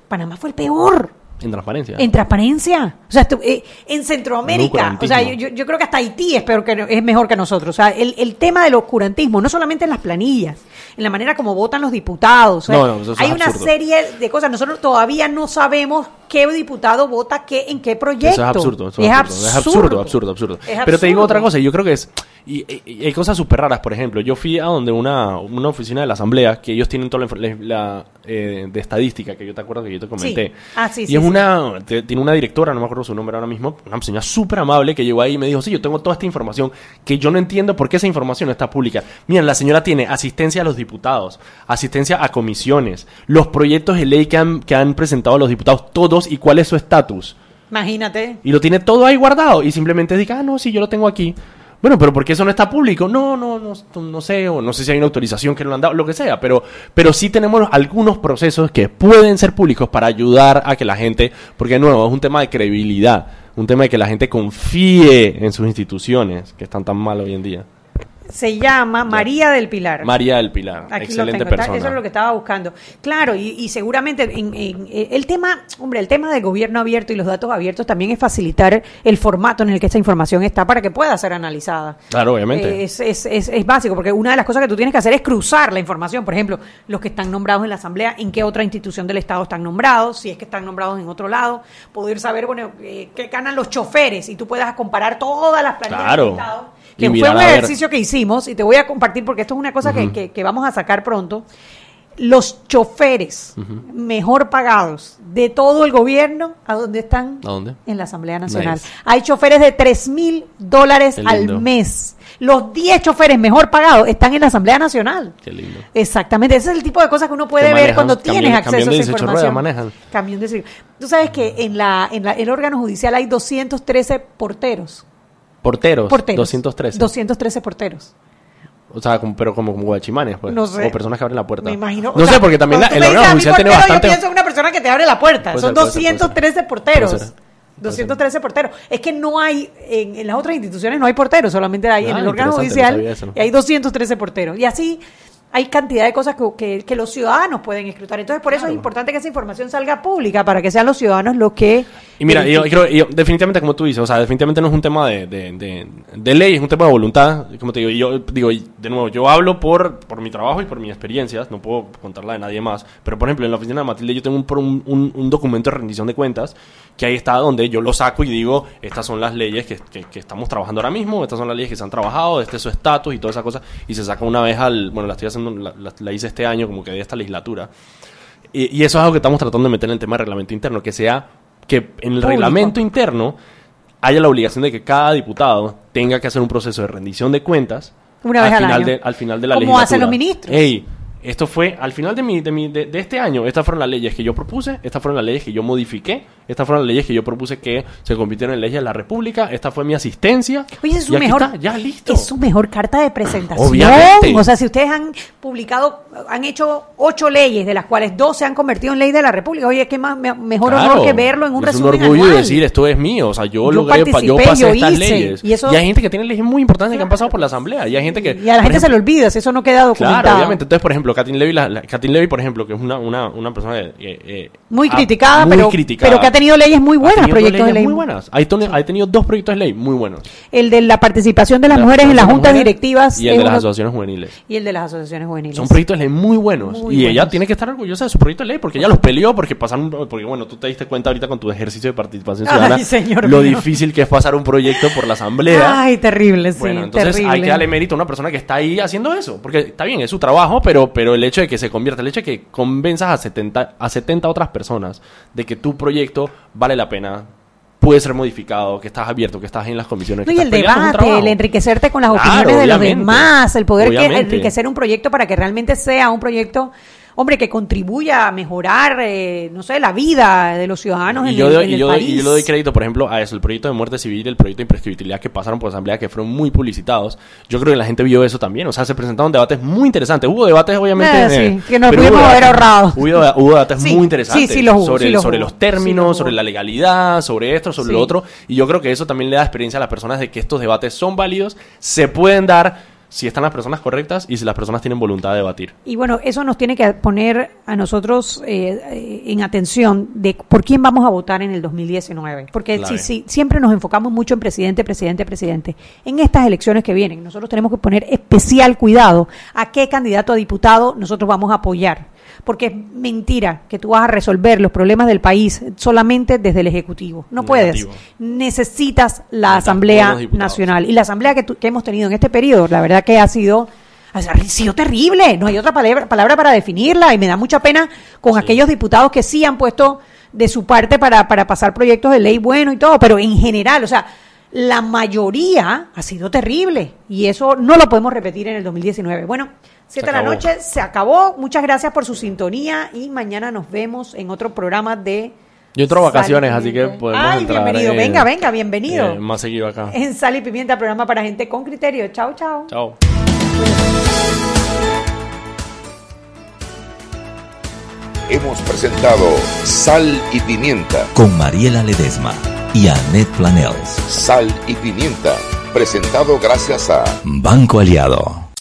Panamá fue el peor En transparencia. en transparencia. O sea, eh, en Centroamérica, o sea, yo, yo- creo que hasta Haití es peor que es mejor que nosotros. O sea, el, el tema del oscurantismo, no solamente en las planillas, en la manera como votan los diputados. o sea, No, no, eso es hay una absurdo. serie de cosas. Nosotros todavía no sabemos qué diputado vota qué en qué proyecto. Eso es absurdo, eso es absurdo, es absurdo, absurdo, absurdo. Es Pero te digo absurdo. otra cosa, yo creo que es, y, hay cosas súper raras, por ejemplo, yo fui a donde una, una oficina de la asamblea, que ellos tienen toda la, la- eh, de estadística, que yo te acuerdo que yo te comenté. Ah, sí, y sí, es sí. Una, tiene una directora, no me acuerdo su nombre ahora mismo, una señora súper amable que llegó ahí y me dijo, sí, yo tengo toda esta información, que yo no entiendo por qué esa información no está pública. Mira, la señora tiene asistencia a los diputados, asistencia a comisiones, los proyectos de ley que han, que han presentado los diputados, todos y cuál es su estatus. Imagínate. Y lo tiene todo ahí guardado. Y simplemente diga, ah, no, sí, yo lo tengo aquí. Bueno, pero ¿por qué eso no está público? No, no, no, no sé, o no sé si hay una autorización que no han dado, lo que sea, pero, pero sí tenemos algunos procesos que pueden ser públicos para ayudar a que la gente, porque de nuevo, es un tema de credibilidad, un tema de que la gente confíe en sus instituciones, que están tan mal hoy en día. Se llama María del Pilar. María del Pilar, Aquí excelente lo tengo, está- persona. Eso es lo que estaba buscando. Claro, y, y seguramente en- en- eh, el tema, hombre, el tema del gobierno abierto y los datos abiertos también es facilitar el formato en el que esta información está para que pueda ser analizada. Claro, obviamente. Eh, Es, es, es, es básico, porque una de las cosas que tú tienes que hacer es cruzar la información. Por ejemplo, los que están nombrados en la Asamblea, en qué otra institución del Estado están nombrados, si es que están nombrados en otro lado, poder saber, bueno, eh, qué ganan los choferes y tú puedas comparar todas las planillas Claro. del Estado. Que fue un ejercicio que hicimos y te voy a compartir porque esto es una cosa que- que, que vamos a sacar pronto. Los choferes mejor pagados de todo el gobierno, ¿a dónde están? ¿A dónde? En la Asamblea Nacional. Nice. Hay choferes de 3 mil dólares al mes. Los 10 choferes mejor pagados están en la Asamblea Nacional. Qué lindo. Exactamente, ese es el tipo de cosas que uno puede Que ver manejan cuando camión- tienes acceso camión a esa 18 información. ruedas. Camión de 18. Tú sabes que en la en la- el órgano judicial hay 213 porteros. Porteros, Porteros. 213. 213 porteros. O sea, como- pero como guachimanes, pues. No sé. O personas que abren la puerta. Me imagino. No o sé, porque también la- el órgano judicial tiene bastante. Yo pienso en una persona que te abre la puerta. Puede Son ser, puede ser, puede 213 porteros. Puede ser. 213 porteros. Es que no hay, en, en las otras instituciones no hay porteros, solamente hay en Ah, el órgano interesante, no judicial y hay 213 porteros. Y así hay cantidad de cosas que, que- que los ciudadanos pueden escrutar. Entonces, por eso es importante que esa información salga pública, para que sean los ciudadanos los que... Y mira, yo creo, yo, definitivamente como tú dices, o sea, definitivamente no es un tema de, de, de, de ley, es un tema de voluntad. Como te digo, y yo digo, de nuevo, yo hablo por, por mi trabajo y por mis experiencias, no puedo contarla de nadie más. Pero, por ejemplo, en la oficina de Matilde yo tengo un, un- un documento de rendición de cuentas que ahí está donde yo lo saco y digo, estas son las leyes que, que- que estamos trabajando ahora mismo, estas son las leyes que se han trabajado, este es su estatus y toda esa cosa. Y se saca una vez al, bueno, la estoy haciendo, la, la- la hice este año como que de esta legislatura. Y, y eso es algo que estamos tratando de meter en el tema del reglamento interno, que sea que en el reglamento interno haya la obligación de que cada diputado tenga que hacer un proceso de rendición de cuentas Una vez al, al final año. De, al final de la Como legislatura. hacen los ministros. Ey, esto fue al final de, mi, de, mi, de, de este año. Estas fueron las leyes que yo propuse, estas fueron las leyes que yo modifiqué, estas fueron las leyes que yo propuse que se convirtieron en leyes de la República, esta fue mi asistencia. Oye, es su y aquí mejor, está, ya listo. es su mejor carta de presentación. Obviamente. O sea, si ustedes han publicado, han hecho ocho leyes, de las cuales dos se han convertido en ley de la República. Oye, qué más me- mejor Claro. honor que verlo en un es resumen un orgullo anual. decir esto es mío, o sea, yo, Yo logré, yo pasé yo estas hice, leyes. y eso- hay gente que tiene leyes muy importantes que han pasado por la asamblea, y hay gente que Y a la gente se ejemplo, le olvida si eso no queda documentado. Claro, obviamente. Entonces, por ejemplo, Katin Levy, la, Levy, por ejemplo, que es una, una, una persona eh, eh, Muy criticada, muy pero, criticada. pero que ha tenido leyes muy buenas, proyectos de ley. muy buenas. Ha tenido, ha tenido dos proyectos de ley muy buenos. El de la participación de las La mujeres en las juntas directivas. y el de las asociaciones juveniles. y el de las asociaciones juveniles. Son proyectos de ley muy buenos. Muy y ella tiene que estar orgullosa de su proyecto de ley porque ella los peleó porque pasaron. Porque bueno, tú te diste cuenta ahorita con tu ejercicio de participación Ay, ciudadana señor lo mío. difícil que es pasar un proyecto por la asamblea. Ay, terrible, sí. Bueno, entonces terrible. hay que darle mérito a una persona que está ahí haciendo eso. Porque está bien, es su trabajo, pero, pero el hecho de que se convierta, el hecho de que convenzas a 70, a 70 otras personas de que tu proyecto vale la pena, puede ser modificado, que estás abierto, que estás en las comisiones. No, que y el debate, el enriquecerte con las Claro, opiniones de los demás, el poder que enriquecer un proyecto para que realmente sea un proyecto, hombre, que contribuya a mejorar, eh, no sé, la vida de los ciudadanos Y en, yo, el, doy- en y el yo doy- país. y yo le doy crédito, por ejemplo, a eso, el proyecto de muerte civil el proyecto de imprescriptibilidad que pasaron por asamblea, que fueron muy publicitados. Yo creo que la gente vio eso también. O sea, se presentaron debates muy interesantes. Hubo debates, obviamente. Eh, sí, eh, que nos pudimos haber ahorrado. Hubo, hubo debates Sí, muy interesantes sí, sí los hubo, sobre, los sobre términos, los sobre la legalidad, sobre esto, sobre lo otro. Y yo creo que eso también le da experiencia a las personas de que estos debates son válidos, se pueden dar si están las personas correctas y si las personas tienen voluntad de debatir. Y bueno, eso nos tiene que poner a nosotros eh, eh, en atención de por quién vamos a votar en el 2019. Porque si, si siempre nos enfocamos mucho en presidente, presidente, presidente, en estas elecciones que vienen, nosotros tenemos que poner especial cuidado a qué candidato a diputado nosotros vamos a apoyar. Porque es mentira que tú vas a resolver los problemas del país solamente desde el Ejecutivo. No puedes. Necesitas la Necesitas Asamblea. Nacional. Y la Asamblea que, tu- que hemos tenido en este periodo, la verdad que ha sido ha sido terrible, no hay otra palabra, palabra para definirla y me da mucha pena con aquellos diputados que sí han puesto de su parte para, para pasar proyectos de ley bueno y todo, pero en general, o sea, la mayoría ha sido terrible y eso no lo podemos repetir en el 2019. Bueno, siete de la noche se acabó, muchas gracias por su sintonía y mañana nos vemos en otro programa de... Yo entro vacaciones, así que podemos Ay, entrar, bienvenido, eh, venga, venga, bienvenido. eh, más seguido acá. En Sal y Pimienta, programa para gente con criterio. Chao, chao. Chao. Hemos presentado Sal y Pimienta. Con Mariela Ledesma y Annette Planels. Sal y Pimienta. Presentado gracias a Banco Aliado.